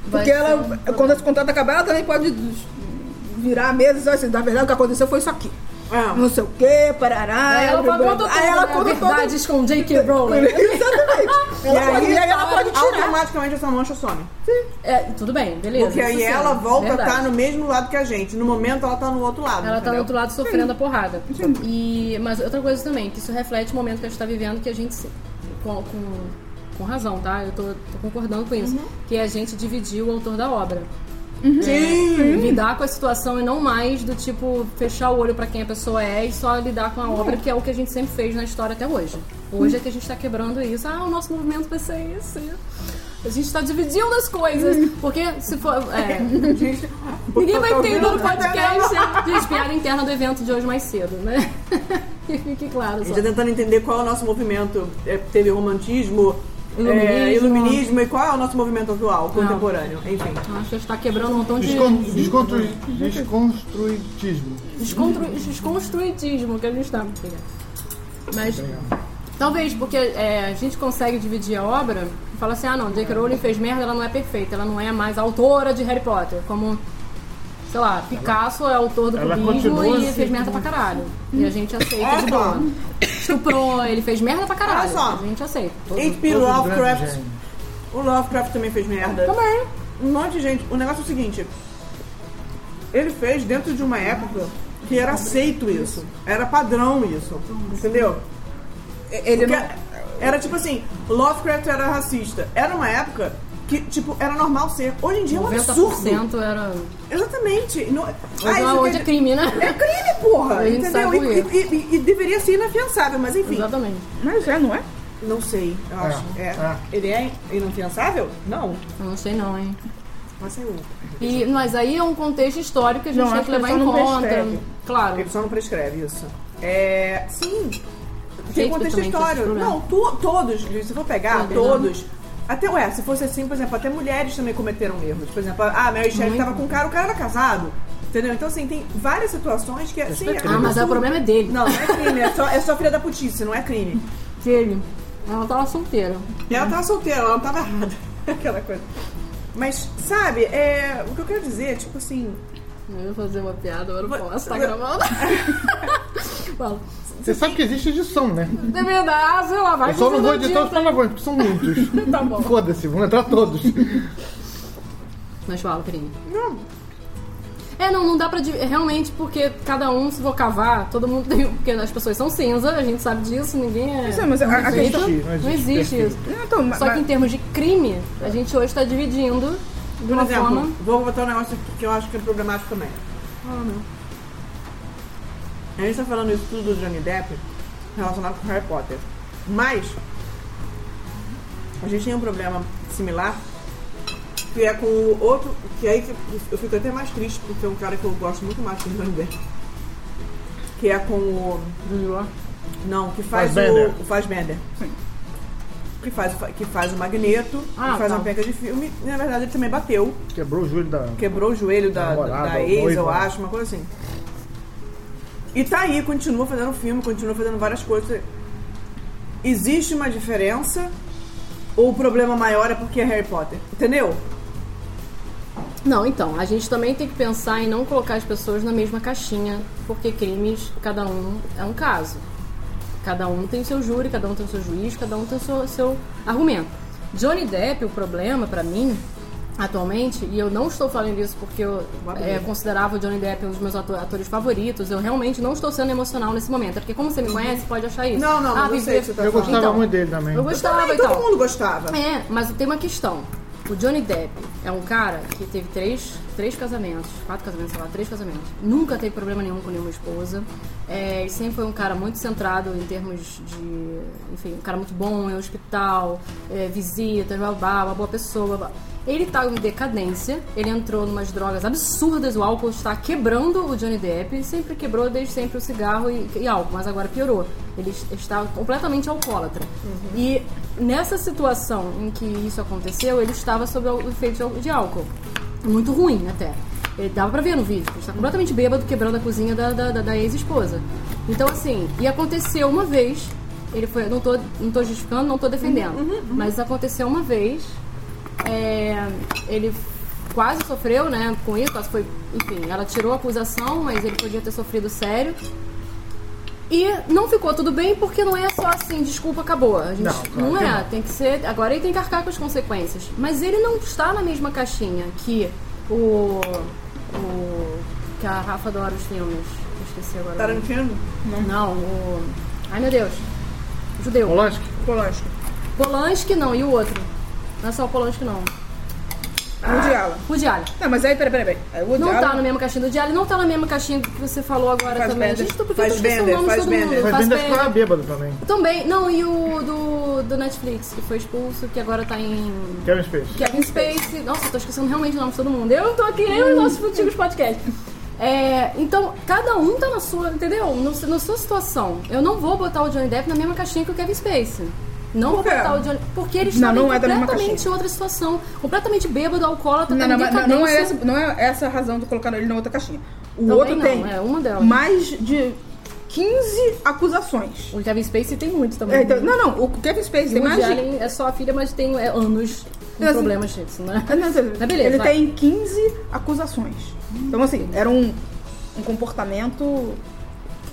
Vai porque ela, um quando esse contrato acabar, ela também pode virar e dizer assim, na verdade o que aconteceu foi isso aqui. É. Não sei o que, parará. Aí ela conta tudo, Aí ela né? conta todo- Verdades com J.K. Rowling. Exatamente. E aí, aí ela pode tirar. automaticamente essa mancha some. É, tudo bem, beleza. Porque aí sim, ela volta a verdade. estar no mesmo lado que a gente. No momento ela tá no outro lado. Ela tá do entendeu? outro lado sofrendo a porrada. E, mas outra coisa também, que isso reflete o momento que a gente tá vivendo, que a gente, com, com, com razão, tá? Eu tô, tô concordando com isso. Que é a gente dividir o autor da obra. Sim! Lidar com a situação e não mais do tipo fechar o olho pra quem a pessoa é e só lidar com a obra, que é o que a gente sempre fez na história até hoje. Hoje é que a gente tá quebrando isso. Ah, o nosso movimento vai ser esse. A gente tá dividindo as coisas. Porque se for. é, Ninguém vai entender no podcast. Gente, piada interna do evento de hoje mais cedo, né? Que fique claro. A gente tá tentando entender qual é o nosso movimento. É, teve romantismo, Iluminismo. é, iluminismo e qual é o nosso movimento atual, contemporâneo. Enfim. Acho que a gente tá quebrando um montão de. Descon desconstru desconstruitismo. Desconstru... Desconstruitismo que a gente tá. Mas. Talvez, porque é, a gente consegue dividir a obra e fala assim, ah não, J.K. Rowling fez merda, ela não é perfeita, ela não é mais autora de Harry Potter. Como, sei lá, Picasso é autor do cubismo e assim, fez merda pra caralho. E a gente aceita É, de boa. Estuprou, ele fez merda pra caralho. Olha só. A gente aceita. H.P. Todo grande Lovecraft. O Lovecraft também fez merda. Também. Um monte de gente. O negócio é o seguinte: ele fez dentro de uma época que era aceito isso. Era padrão isso. Entendeu? Ele Porque não... Era tipo assim: Lovecraft era racista. Era uma época que, tipo, era normal ser. Hoje em dia é um absurdo. 90% era. Exatamente. Não... Ah, Hoje, isso hoje quer- é crime, né? É crime, porra! A gente entendeu? E, e- e- e deveria ser inafiançável, mas enfim. Exatamente. Mas é, não é? Não sei, eu acho. É. é. Ele é inafiançável? Não. Eu não sei não, hein. Mas eu. E, mas aí é um contexto histórico que a gente Não, tem que levar em conta. prescreve. Claro. Ele só não prescreve isso. É. Sim. Tem contexto histórico. Não, tu- todos, se for pegar, todos. Até, ué, se fosse assim, por exemplo, até mulheres também cometeram erros. Por exemplo, a Mary Shelley tava com um cara, o cara era casado. Entendeu? Então, assim, tem várias situações que, assim, é Ah, mas aí o problema é dele. Não, não é crime, é só, é só filha da putice, não é crime. Dele. Ela tava solteira. E ela tava solteira, ela não tava errada. Aquela coisa. Mas, sabe, é, o que eu quero dizer, tipo assim, Eu ia fazer uma piada, agora não posso. Tá gravando? Fala. Você sabe que existe edição, né? É verdade, sei lá, vai Eu só não vou editar os palavrões, porque são muitos. Tá bom. Foda-se, vão entrar todos. Mas fala, Karine. não, É, não, não dá pra. Realmente, porque cada um, se for cavar, todo mundo tem. Porque as pessoas são cinza, a gente sabe disso, ninguém é. Não sei, mas a- a questão- não Não existe existe perfil. isso. Não, então, mas- Só que em termos de crime, a gente hoje tá dividindo de por uma exemplo, forma. vou botar um negócio aqui que eu acho que é problemático também. Ah, não. A gente tá falando isso tudo do Johnny Depp relacionado com Harry Potter. Mas a gente tem um problema similar que é com o outro. Que aí que eu fico até mais triste porque é um cara que eu gosto muito mais que o Johnny Depp. Que é com o. Não, que faz Fassbender. o. O Fassbender. Que faz, o fa- que faz o Magneto, Ah, que faz tá. uma penca de filme. E na verdade ele também bateu. Quebrou o joelho da. Quebrou o joelho da, Namorada, da ex, noiva. eu acho, uma coisa assim. E tá aí, continua fazendo filme, continua fazendo várias coisas. Existe uma diferença? Ou o problema maior é porque é Harry Potter? Entendeu? Não, então, a gente também tem que pensar em não colocar as pessoas na mesma caixinha, porque crimes, cada um é um caso. Cada um tem o seu júri, cada um tem o seu juiz, cada um tem o seu, seu argumento. Johnny Depp, o problema pra mim, atualmente, e eu não estou falando isso porque eu é, considerava o Johnny Depp um dos meus ato- atores favoritos, eu realmente não estou sendo emocional nesse momento. É porque como você me conhece, pode achar isso. Não, não, ah, eu viver- sei tá Eu gostava Então, muito dele também. Eu gostava Também, e tal. todo mundo gostava. É, mas tem uma questão. O Johnny Depp é um cara que teve três, três casamentos, quatro casamentos, sei lá, três casamentos. Nunca teve problema nenhum com nenhuma esposa. É, e sempre foi um cara muito centrado em termos de. Enfim, um cara muito bom em hospital, é, visitas, babá, uma boa pessoa. babá. Ele tá em decadência, ele entrou numas drogas absurdas, o álcool está quebrando o Johnny Depp, sempre quebrou desde sempre o cigarro e, e álcool, mas agora piorou. Ele está completamente alcoólatra. E nessa situação em que isso aconteceu, ele estava sob o efeito de álcool. Muito ruim até. Ele dava pra ver no vídeo, ele está completamente bêbado, quebrando a cozinha da, da, da- da ex-esposa. Então, assim, e aconteceu uma vez, ele foi, não tô, não tô justificando, não tô defendendo, mas aconteceu uma vez, é, ele quase sofreu, né, com isso, quase foi, enfim, ela tirou a acusação, mas ele podia ter sofrido sério. E não ficou tudo bem porque não é só assim, desculpa, acabou. A gente, Não, não, claro que é, não. tem que ser. Agora ele tem que arcar com as consequências. Mas ele não está na mesma caixinha que o. o que a Rafa adora os filmes. Esqueci agora. Tarantino? Não, o. Ai meu Deus. O judeu. Polanski? Polanski. Polanski não, e o outro? Não é só o Polanski não. Woody Allen. Woody Allen. Não, mas aí, peraí, peraí. peraí. Woody Não Allen- tá na mesma caixinha do Woody Allen, não tá na mesma caixinha que você falou agora Faz também. Bender. Gente, por que Faz eu esqueci o nome de faz todo Bender. mundo? Faz ficava Bender. bêbado também. Também, não, e o do, do Netflix, que foi expulso, que agora tá em Kevin Space. Kevin Space. Nossa, eu tô esquecendo realmente o nome de todo mundo. Eu tô aqui, eu e os nossos antigos podcasts. É, então, cada um tá na sua, entendeu? No, na sua situação. Eu não vou botar o Johnny Depp na mesma caixinha que o Kevin Space. Não Por vou quê? o Johnny Porque eles Não, não é completamente outra situação. Completamente bêbado, alcoólatra, Não, tá não, não, não é essa, não é essa a razão de colocar ele na outra caixinha. O Também outro não, tem é uma delas. mais de 15 acusações. O Kevin Space tem muito também. É, então, não, não, o Kevin Space E tem o mais de... Allen é só a filha, mas tem é, anos com Assim- problemas disso, né? Ah, não, Mas beleza, ele vai. tem 15 acusações. Então, assim, era um, um comportamento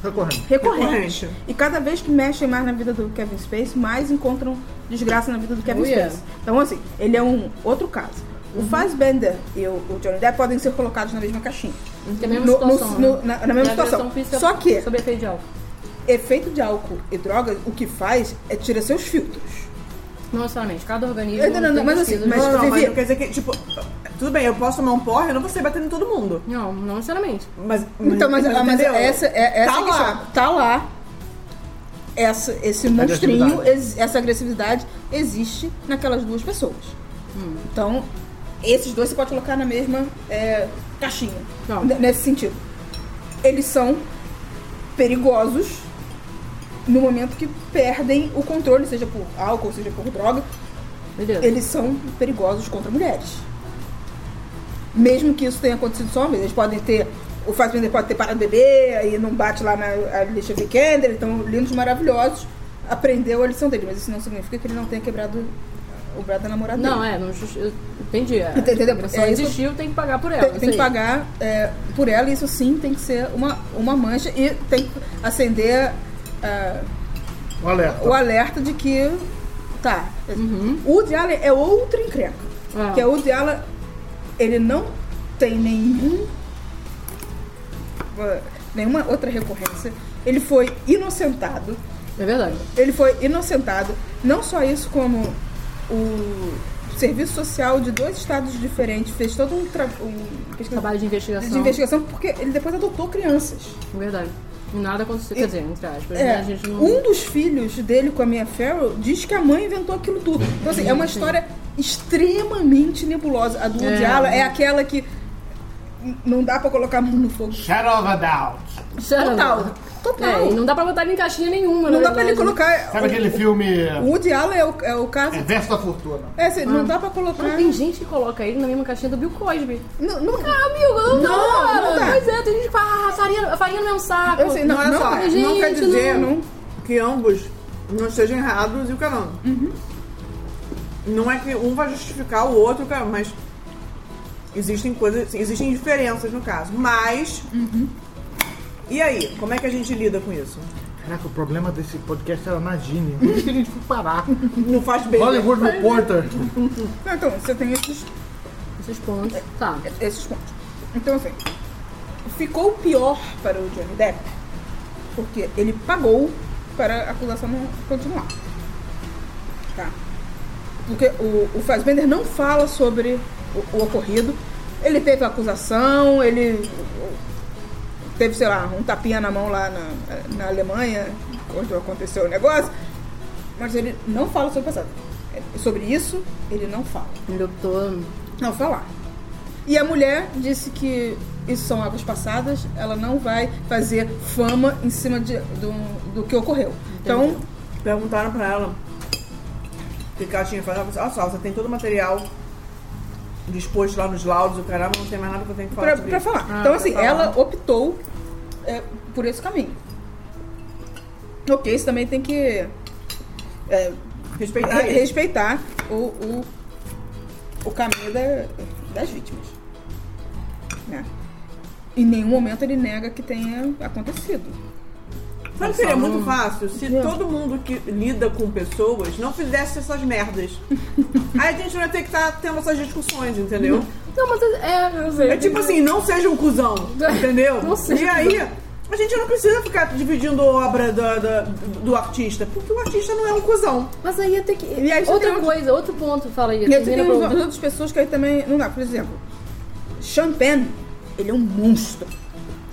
Recorrente. recorrente. Recorrente. E cada vez que mexem mais na vida do Kevin Space, mais encontram desgraça na vida do Kevin Oh, yeah. Space. Então, assim, ele é um outro caso. Uhum. O Fassbender e o, o Johnny Depp podem ser colocados na mesma caixinha. Que é a mesma No- no- situação. no- né? na- na mesma situação. Só que- Sob efeito de álcool. Efeito de álcool e drogas, o que faz é tirar seus filtros. Não necessariamente. Cada organismo. Não, não, não, tem mas assim, mas- não, não, mas não quer dizer que, tipo, tudo bem, eu posso tomar um porre, eu não vou sair batendo em todo mundo. Não, não necessariamente. Mas, Então, mas, mas entendeu? essa, é, essa Tá é a questão. lá. Tá lá. Essa, esse monstrinho, essa agressividade existe naquelas duas pessoas. Então, esses dois você pode colocar na mesma é, caixinha. Não. N- Nesse sentido. Eles são perigosos no momento que perdem o controle, seja por álcool, seja por droga. Beleza. Eles são perigosos contra mulheres. Mesmo que isso tenha acontecido só uma vez. Eles podem ter. O Fassbender pode ter parado de beber, aí não bate lá na Alicia Vikander, eles estão lindos, maravilhosos. Aprendeu a lição dele, mas isso não significa que ele não tenha quebrado o braço da namorada Não, dele. é, não justi- eu entendi. É. Entendeu? Agressão É isso- existiu, tem que pagar por ela. Tem, isso tem que pagar é, por ela, e isso sim tem que ser uma, uma mancha e tem que acender ah, O alerta. o alerta de que. Tá. O Woody Allen é outro encrenca. Ah. Que é o Woody Allen, ele não tem nenhum. uh, nenhuma outra recorrência. Ele foi inocentado. É verdade. Ele foi inocentado. Não só isso, como o Serviço Social de dois estados diferentes fez todo um, tra um Trabalho de investigação. de investigação porque ele depois adotou crianças. É verdade. E nada aconteceu. Quer dizer, entre aspas. É, né? A gente não. um dos filhos dele com a Mia Farrow diz que a mãe inventou aquilo tudo. Então, assim, é uma Sim. história extremamente nebulosa. A do Woody É. Allen é aquela que não dá pra colocar a mão no fogo. Shadow of a Doubt. Total. Total. É, e não dá pra botar ele em caixinha nenhuma, Não dá pra ele verdade. colocar. Sabe aquele filme O Woody Allen é o, é o caso. é, Verso da Fortuna? É, assim, não dá pra colocar. Não, tem gente que coloca ele na mesma caixinha do Bill Cosby. Não, não, Ah, amigo, não, Não, cara. não dá. Pois é, tem gente que fala, ah, farinha, farinha no meu saco. Eu sei, não, Não, olha só, não, não gente, quer dizer não. que ambos não estejam errados e o caramba. Uhum. Não é que um vai justificar o outro, caramba, mas existem coisas, existem diferenças no caso. Mas. Uhum. E aí, como é que a gente lida com isso? Caraca, o problema desse podcast era na Gini. Por isso que a gente foi parar. Não faz bem. Hollywood Reporter. Não, então, você tem esses, Esses pontos. Tá. esses pontos. Então, assim, ficou pior para o Johnny Depp porque ele pagou para a acusação não continuar. Tá? Porque o, o Fassbender não fala sobre o, o ocorrido. Ele teve a acusação, ele teve, sei lá, um tapinha na mão lá na, na Alemanha, quando aconteceu o negócio, mas ele não fala sobre o passado. Sobre isso, ele não fala. Tô. Não falar. E a mulher disse que isso são águas passadas, ela não vai fazer fama em cima de, do, do que ocorreu. Então, Perguntaram pra ela que ela tinha falado. Olha só, você tem todo o material disposto lá nos laudos, o caramba, não tem mais nada que eu tenho que falar pra, sobre pra isso. falar. Ah, então, pra assim, falar. ela optou é, por esse caminho. Ok, isso também tem que é, Respeitar re- respeitar o, o, o caminho da- das vítimas. Né? Em nenhum momento ele nega que tenha acontecido. Sabe que seria muito fácil se todo mundo que lida com pessoas não fizesse essas merdas. Aí a gente não ia ter que estar tendo essas discussões, entendeu? Não, mas é. eu sei. É tipo assim, não seja um cuzão, entendeu? Não seja e aí, a gente não precisa ficar dividindo obra da- da- do artista, porque o artista não é um cuzão. Mas aí ia ter que. E aí outra tem um- coisa, outro ponto, fala aí. E aí tem outras pessoas que aí também não dá. Por exemplo, Penn, ele é um monstro.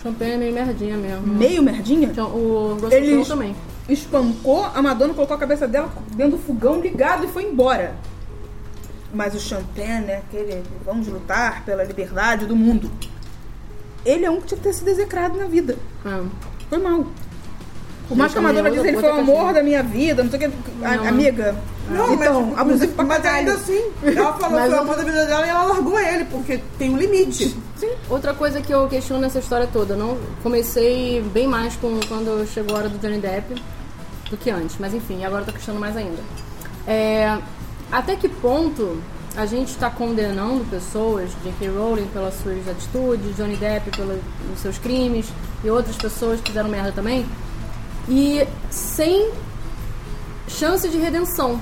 Champagne é meio merdinha mesmo. Meio merdinha. Então, o Ele também. espancou a Madonna, colocou a cabeça dela dentro do fogão ligado e foi embora. Mas o Champagne, né, aquele vamos lutar pela liberdade do mundo. Ele é um que tinha que ter sido execrado na vida. Ah. Foi mal. Por mais que a Madonna disse, ele foi o amor da minha vida, não sei o que. A- Não. amiga. Não, então, mas, abusivo pra mas caralho. ainda assim, ela falou Mas que foi o o- amor da vida dela e ela largou ele, porque tem um limite. Outra coisa que eu questiono nessa história toda, não comecei bem mais com quando chegou a hora do Johnny Depp do que antes, mas enfim, agora eu tô questionando mais ainda. É, até que ponto a gente está condenando pessoas, J.K. Rowling pelas suas atitudes, Johnny Depp pelos seus crimes e outras pessoas que fizeram merda também, e sem chance de redenção.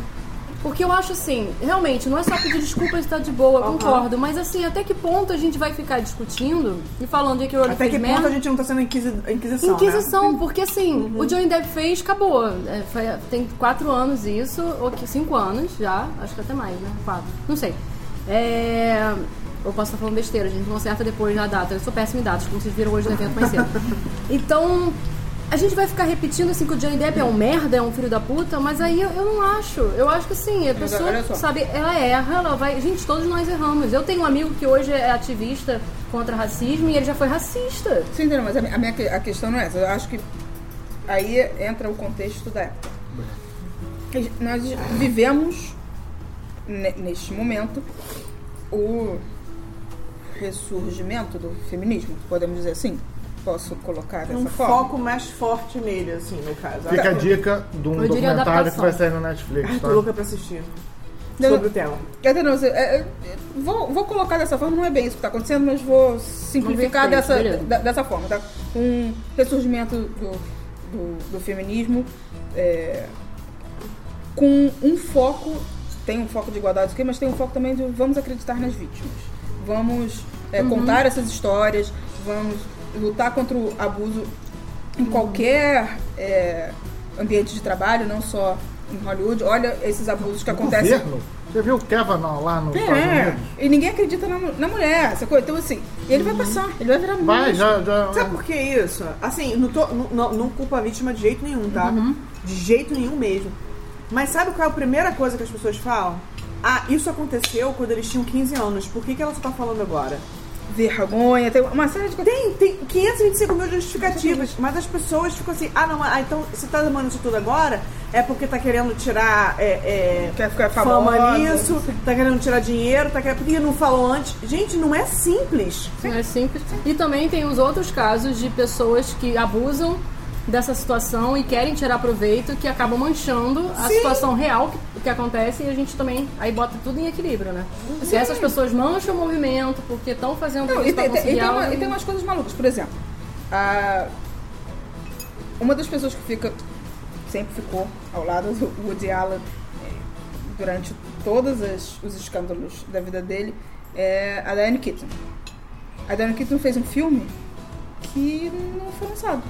Porque eu acho assim, realmente, não é só pedir desculpa e estar de boa, eu concordo, mas assim, até que ponto a gente vai ficar discutindo e falando de que o Rowling Até fez que merda? ponto a gente não tá sendo inquisi inquisição, Inquisição, né? porque assim, o Johnny Depp fez, acabou. É, foi- tem quatro anos isso, ou que cinco anos já, acho que até mais, né? Quatro. Não sei. É. Eu posso estar falando besteira, a gente não acerta depois na data. Eu sou péssima em datas, como vocês viram hoje no evento mais cedo. Então, a gente vai ficar repetindo assim que o Johnny Depp é um merda, é um filho da puta, mas aí eu, eu não acho. Eu acho que assim, a Mas pessoa, sabe, ela erra, ela vai. Gente, todos nós erramos. Eu tenho um amigo que hoje é ativista contra racismo e ele já foi racista. Sim, entendeu? Mas a minha, a questão não é essa. Eu acho que aí entra o contexto da época. Nós vivemos, ne- neste momento, o ressurgimento do feminismo, podemos dizer assim. Posso colocar dessa Um forma? foco mais forte nele, assim, no caso. Fica a dica de um Eu documentário que vai sair no Netflix, Ai, tô tá? louca pra assistir. Não, Sobre o tema. Quer dizer, não, você- é, é, vou, vou colocar dessa forma, não é bem isso que está acontecendo, mas vou simplificar dessa, da- dessa forma. Tá? Um ressurgimento do, do, do feminismo é, com um foco, tem um foco de igualdade aqui, mas tem um foco também de vamos acreditar nas vítimas. Vamos é, Uhum. contar essas histórias, vamos lutar contra o abuso em qualquer é, ambiente de trabalho, não só em Hollywood. Olha esses abusos que acontecem Governo? Você viu o Kavanaugh lá Estados é, Unidos? e ninguém acredita na, na mulher, essa coisa. Então, assim, ele vai passar, ele vai virar Vai, já, já. Sabe por que isso? Assim, não, tô, não, não, culpa a vítima de jeito nenhum, tá? De jeito nenhum mesmo. Mas sabe qual é a primeira coisa que as pessoas falam? Ah, isso aconteceu quando eles tinham 15 anos. Por que, que ela só tá falando agora? Vergonha, tem uma série de coisas. Tem, tem 525 mil justificativas, mas as pessoas ficam assim, ah não, ah, então você tá demandando isso tudo agora é porque tá querendo tirar é, é, Quer ficar fama famosa. nisso, tá querendo tirar dinheiro, tá querendo, porque não falou antes. Gente, não é simples. Não é simples. E também tem os outros casos de pessoas que abusam dessa situação e querem tirar proveito, que acabam manchando a Sim. situação real que, que acontece e a gente também aí bota tudo em equilíbrio, né? Se essas pessoas mancham o movimento porque estão fazendo Não, isso e, tem, e, tem uma- e tem umas coisas malucas. Por exemplo, a- uma das pessoas que fica sempre ficou ao lado do Woody Allen eh, durante todos as- os escândalos da vida dele é a Diane Keaton. A Diane Keaton fez um filme que não foi lançado.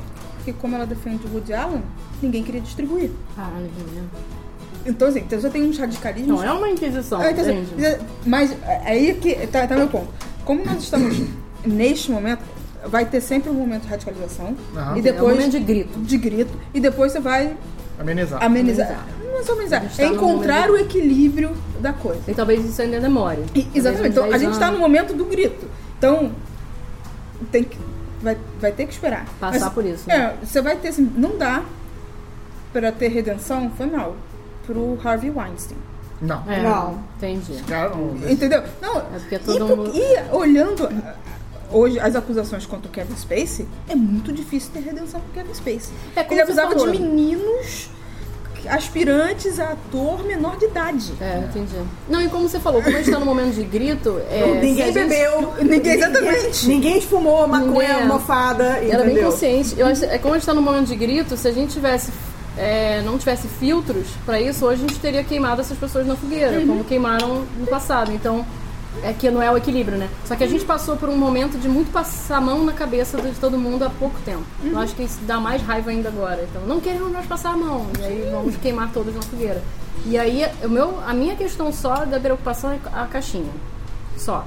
Porque como ela defende o Woody Allen, ninguém queria distribuir. Caralho, menino. Então, assim, então já tem uns radicalismos Não, é uma inquisição, ah, então, assim, mas aí que tá, tá meu ponto. Como nós estamos neste momento, vai ter sempre um momento de radicalização Aham. e É um depois momento de grito. de grito e depois você vai Amenizar. amenizar. Não é só amenizar, é tá num encontrar momento o equilíbrio da coisa. E talvez isso ainda demore. E- exatamente. Então a 10 gente está no momento do grito. Então tem que vai, vai ter que esperar. Passar por isso, né? É, você vai ter assim, não dá para ter redenção, foi mal pro Harvey Weinstein. Não. É, Não. Entendi. Entendeu? Não, É porque e, todo por- mundo- e olhando uh, hoje as acusações contra o Kevin Spacey, é muito difícil ter redenção pro Kevin Spacey. É Ele abusava falou. de meninos. Aspirantes a ator menor de idade. É, entendi. Não, e como você falou, como a gente tá no momento de grito, é, Ninguém gente- bebeu. Ninguém- exatamente. Ninguém fumou maconha Ninguém- mofada, Ela é bem consciente. Eu acho, é como a gente tá no momento de grito, se a gente tivesse. é, não tivesse filtros pra isso, hoje a gente teria queimado essas pessoas na fogueira, como queimaram no passado. Então, é que não é o equilíbrio, né? Só que a gente passou por um momento de muito passar a mão na cabeça de todo mundo há pouco tempo. Eu acho que isso dá mais raiva ainda agora. Então, não queremos mais passar a mão. E aí vamos queimar todos na fogueira. E aí, o meu, a minha questão só da preocupação é a caixinha. Só.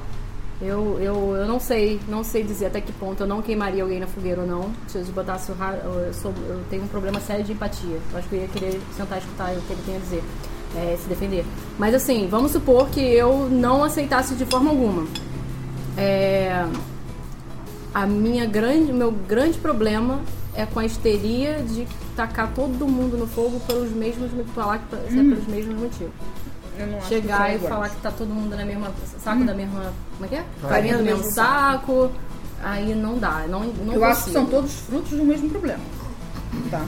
Eu, eu, eu não sei, não sei dizer até que ponto eu não queimaria alguém na fogueira ou não. Se eu botasse o eu, sou, eu tenho um problema sério de empatia. Eu acho que eu ia querer sentar e escutar o que ele tem a dizer, é, se defender. Mas assim, vamos supor que eu não aceitasse de forma alguma. É, a minha grande, meu grande problema é com a histeria de tacar todo mundo no fogo pelos mesmos, falar que é pelos mesmos motivos chegar que e falar que tá todo mundo na mesma saco da mesma, como é que é? Farinha do mesmo mesmo saco. Aí não dá, não não Eu acho que consigo. são todos frutos do mesmo problema. Tá?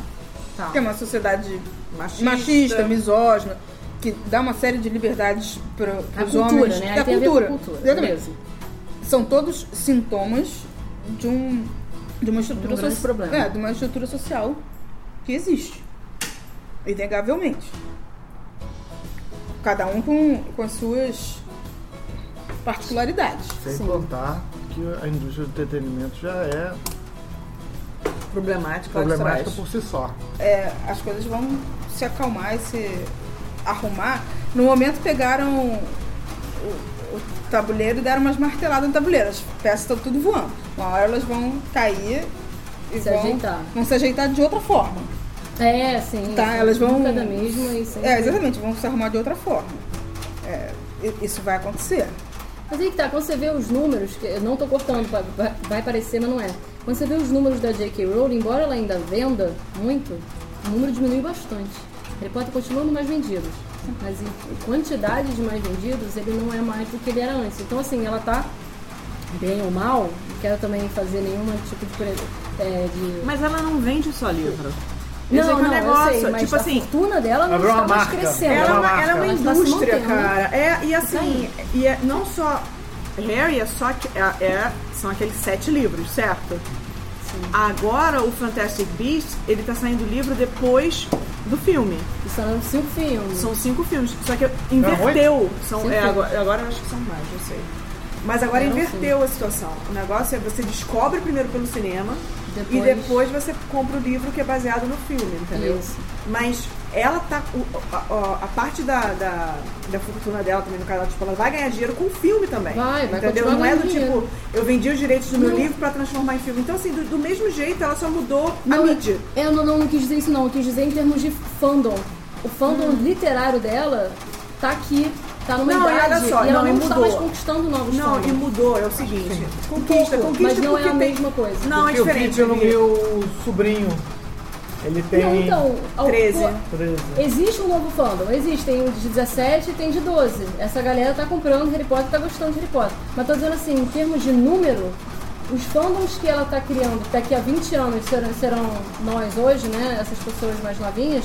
Tá. Que é uma sociedade Machista. machista, misógina, que dá uma série de liberdades para os homens. né? Da ver cultura. cultura. Exatamente. Beleza. São todos sintomas de um de uma estrutura um grande soci- problema. É, de uma estrutura social que existe. Inegavelmente. Cada um com, com as suas particularidades. Sem Sim. contar que a indústria do entretenimento já é Problemática, problemática por si só. é, as coisas vão se acalmar e se arrumar. No momento pegaram o, o tabuleiro e deram umas marteladas no tabuleiro. As peças estão tudo voando. Uma hora elas vão cair e Se vão, ajeitar. vão se ajeitar de outra forma. É, sim. Tá, elas vão- Nunca da mesma e sempre... É, exatamente, vão se arrumar de outra forma. É, isso vai acontecer. Mas aí que tá, quando você vê os números, que eu não tô cortando, vai parecer, mas não é. Quando você vê os números da J.K. Rowling, embora ela ainda venda muito, o número diminuiu bastante. Harry Potter continua no mais vendidos. Mas em quantidade de mais vendidos, ele não é mais do que ele era antes. Então, assim, ela tá bem ou mal, não quero também fazer nenhum tipo de... pre- É, de... Mas ela não vende só livro. É Não, que é não, negócio. eu sei, mas tipo a assim, fortuna dela não está mais crescendo. ela, é uma, marca. ela é uma se indústria, cara. É, e assim, e é, não só. Harry é só que. É, é- são aqueles sete livros, certo? Agora o Fantastic Beasts, ele tá saindo livro depois do filme. E são cinco filmes. São cinco filmes. Só que inverteu. São, é, agora, agora eu acho que são mais, não sei. Mas agora Não, inverteu a situação. O negócio é você descobre primeiro pelo cinema e Depois- depois você compra o livro que é baseado no filme, entendeu? Isso. Mas ela tá. o- A, a- a parte da, da, da fortuna dela também, no caso, tipo, ela vai ganhar dinheiro com o filme também. Vai, vai Entendeu? Não é do dinheiro. tipo, eu vendi os direitos do meu Não. livro pra transformar em filme. Então, assim, do, do mesmo jeito, ela só mudou a Não, mídia. Eu não, não quis dizer isso não, eu quis dizer em termos de fandom. O fandom Hum. literário dela tá aqui, tá numa Não, e idade olha só, e ela não, não, e está mudou. mais conquistando novos Não, fandoms. e mudou, é o seguinte. Conquista, pouco, conquista mas não é a tem- mesma coisa. Não, é Porque o diferente. Eu vi o sobrinho. Ele tem Não, então, ao- 13. pô, 13. Existe um novo fandom, existe, tem de 17 e tem de 12. Essa galera tá comprando Harry Potter e tá gostando de Harry Potter. Mas tô dizendo assim, em termos de número, os fandoms que ela tá criando daqui a 20 anos serão, serão nós hoje, né? Essas pessoas mais novinhas,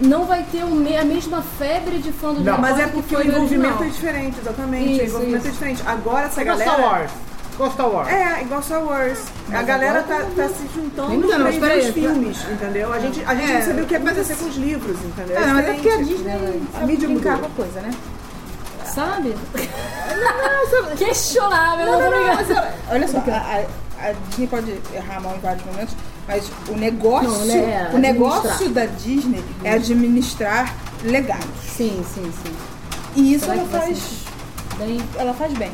não vai ter o me- a mesma febre de fandom de Não, Mas é que porque o envolvimento é original. diferente, exatamente. Isso, o envolvimento isso. é diferente. Agora essa galera. Star Wars. Igual Star Wars. É, igual Star Wars. a Mas galera agora tá, tá se juntando Não, não, pra ver os filmes, entendeu? A gente, a gente É, não sabia o que ia acontecer assim- com os livros, entendeu? É, mas é porque a. Disney A sabe mídia brincar mudou. com a coisa, né? Sabe? Questionável, Não, não, não, tô não, brincando. mas olha, só, a, a- a Disney pode errar a mão em vários momentos, mas o negócio, Não, né, o negócio da Disney é administrar legados. Sim, sim, sim. E isso Será ela vai faz, Bem, ela faz bem.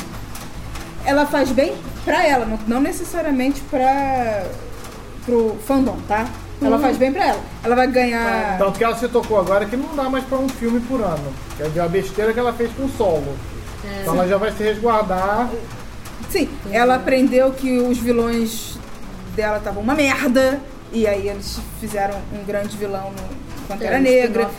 Ela faz bem pra ela, não, não necessariamente pra pro fandom, tá? Ela faz bem pra ela. Ela vai ganhar. Tanto que ela se tocou agora que não dá mais pra um filme por ano. Que é a besteira que ela fez com o solo. então ela já vai se resguardar. Sim, ela aprendeu que os vilões dela estavam uma merda. E aí eles fizeram um grande vilão no Pantera é, Negra.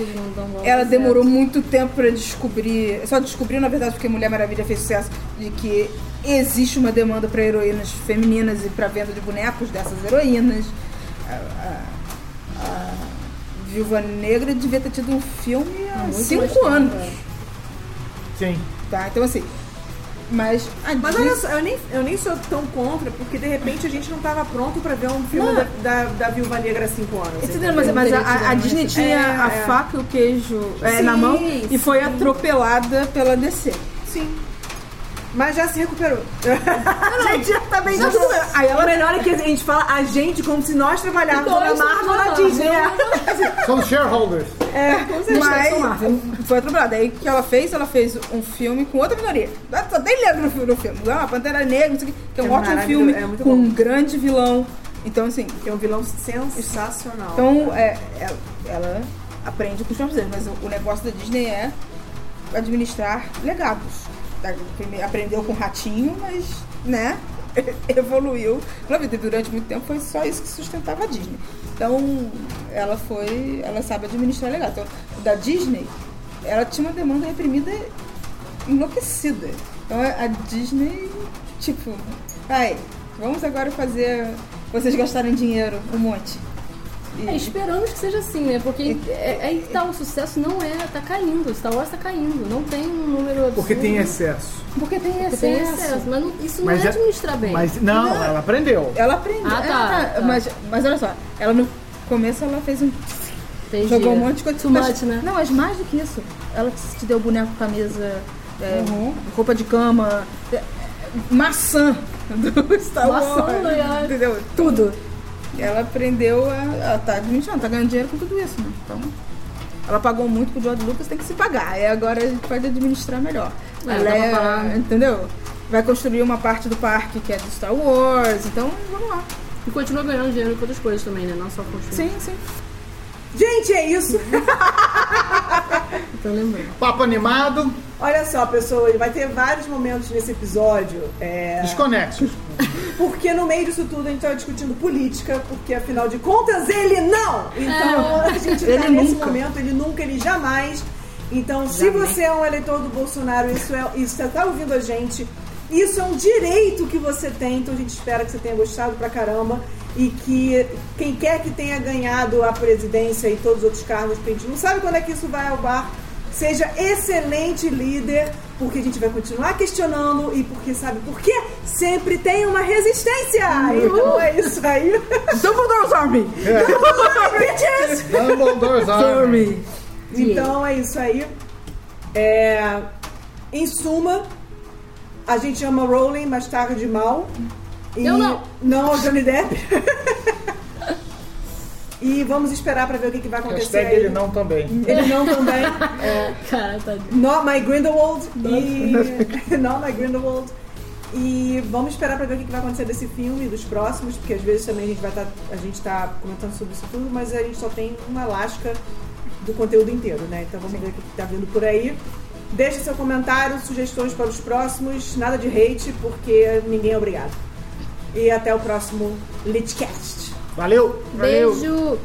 Ela certo. demorou muito tempo pra descobrir. Só descobriu, na verdade, porque Mulher Maravilha fez sucesso de que existe uma demanda pra heroínas femininas e pra venda de bonecos dessas heroínas. A, a- a Viúva Negra devia ter tido um filme há muito cinco anos. é. Sim. Tá? Então assim. Mas. Mas olha só, eu nem, eu nem sou tão contra, porque de repente a gente não tava pronto pra ver um filme da, da, da Viúva Negra há cinco anos. Entendeu? Mas, mas a, a- Disney tinha É, a é. faca e o queijo é, Sim, na mão e foi atropelada pela DC. Sim. Mas já se recuperou. a gente já tá bem Não, de boa. não, aí ela- O melhor é que a gente fala a gente como se nós trabalhássemos Nós na Marvel na. Disney. É. Somos shareholders. É, com certeza. Mas foi atropelada. Aí o que ela fez? Ela fez um filme com outra minoria. Só tem negro no fi- no filme. Ah, Pantera Negra, não sei o quê, que é um É ótimo filme é muito com bom. um grande vilão. Então, assim, É um vilão sensacional. então é, ela, ela aprende com os filmes. Mas o, o negócio da Disney é administrar legados. Aprendeu com Ratinho, mas, né, evoluiu. E durante muito tempo foi só isso que sustentava a Disney. Então, ela foi, ela sabe administrar legados. Então, da Disney, ela tinha uma demanda reprimida enlouquecida. Então, a Disney, tipo, ai, vamos agora fazer vocês gastarem dinheiro, um monte. E- É, esperamos que seja assim, né? Porque é, é aí que tá, o sucesso não é, tá caindo, Star Wars tá caindo, não tem um número absurdo. Porque tem excesso. Porque tem Porque excesso. tem excesso, mas não- isso não Mas é é- administrar bem. Mas não, ela aprendeu. Ela aprendeu. Ah, tá, ela tá. Mas, mas olha só, ela no começo ela fez um. Entendi. Jogou um monte de coisa. Too mas, much, né? Não, mas mais do que isso. Ela te deu boneco, camisa, é, Uhum. roupa de cama, é, maçã do Star Maçã, Wars. né? Entendeu? Tudo. Ela aprendeu a. Ela tá administrando, tá ganhando dinheiro com tudo isso, né? Então. Ela pagou muito pro George Lucas, tem que se pagar. E agora a gente pode administrar melhor. É, ela é, parar. entendeu? Vai construir uma parte do parque que é de Star Wars, então vamos lá. E continua ganhando dinheiro com outras coisas também, né? Não só com Sim, sim. Gente, é isso. Tô lembrando. Papo animado, Olha só, pessoas, vai ter vários momentos nesse episódio. É... desconexos. Porque no meio disso tudo a gente tava discutindo política, porque afinal de contas ele não! Então a gente Ele tá nesse nunca. momento, ele nunca, ele jamais. Então, se você é um eleitor do Bolsonaro, isso é, isso você tá ouvindo a gente, isso é um direito que você tem, então a gente espera que você tenha gostado pra caramba e que quem quer que tenha ganhado a presidência e todos os outros cargos, porque a gente não sabe quando é que isso vai ao bar, seja excelente líder, porque a gente vai continuar questionando e porque sabe por quê? Sempre tem uma resistência! Então é isso aí. Dumbledore's Army! Bitches! Dumbledore's Army. Então é isso aí. É, em suma, a gente ama Rowling, mas tarde mal. E Eu não. Não ao Johnny Depp. e vamos esperar pra ver o que, que vai acontecer Hashtag aí. ele não também. Ele não também. Cara, tá. Not my Grindelwald. E... Not my Grindelwald. E vamos esperar pra ver o que que vai acontecer desse filme e dos próximos, porque às vezes também a gente vai estar. a gente tá comentando sobre isso tudo, mas a gente só tem uma lasca do conteúdo inteiro, né? Então vamos ver o que que tá vindo por aí. Deixe seu comentário, sugestões para os próximos, nada de hate, porque ninguém é obrigado. E até o próximo Litcast. Valeu! Beijo!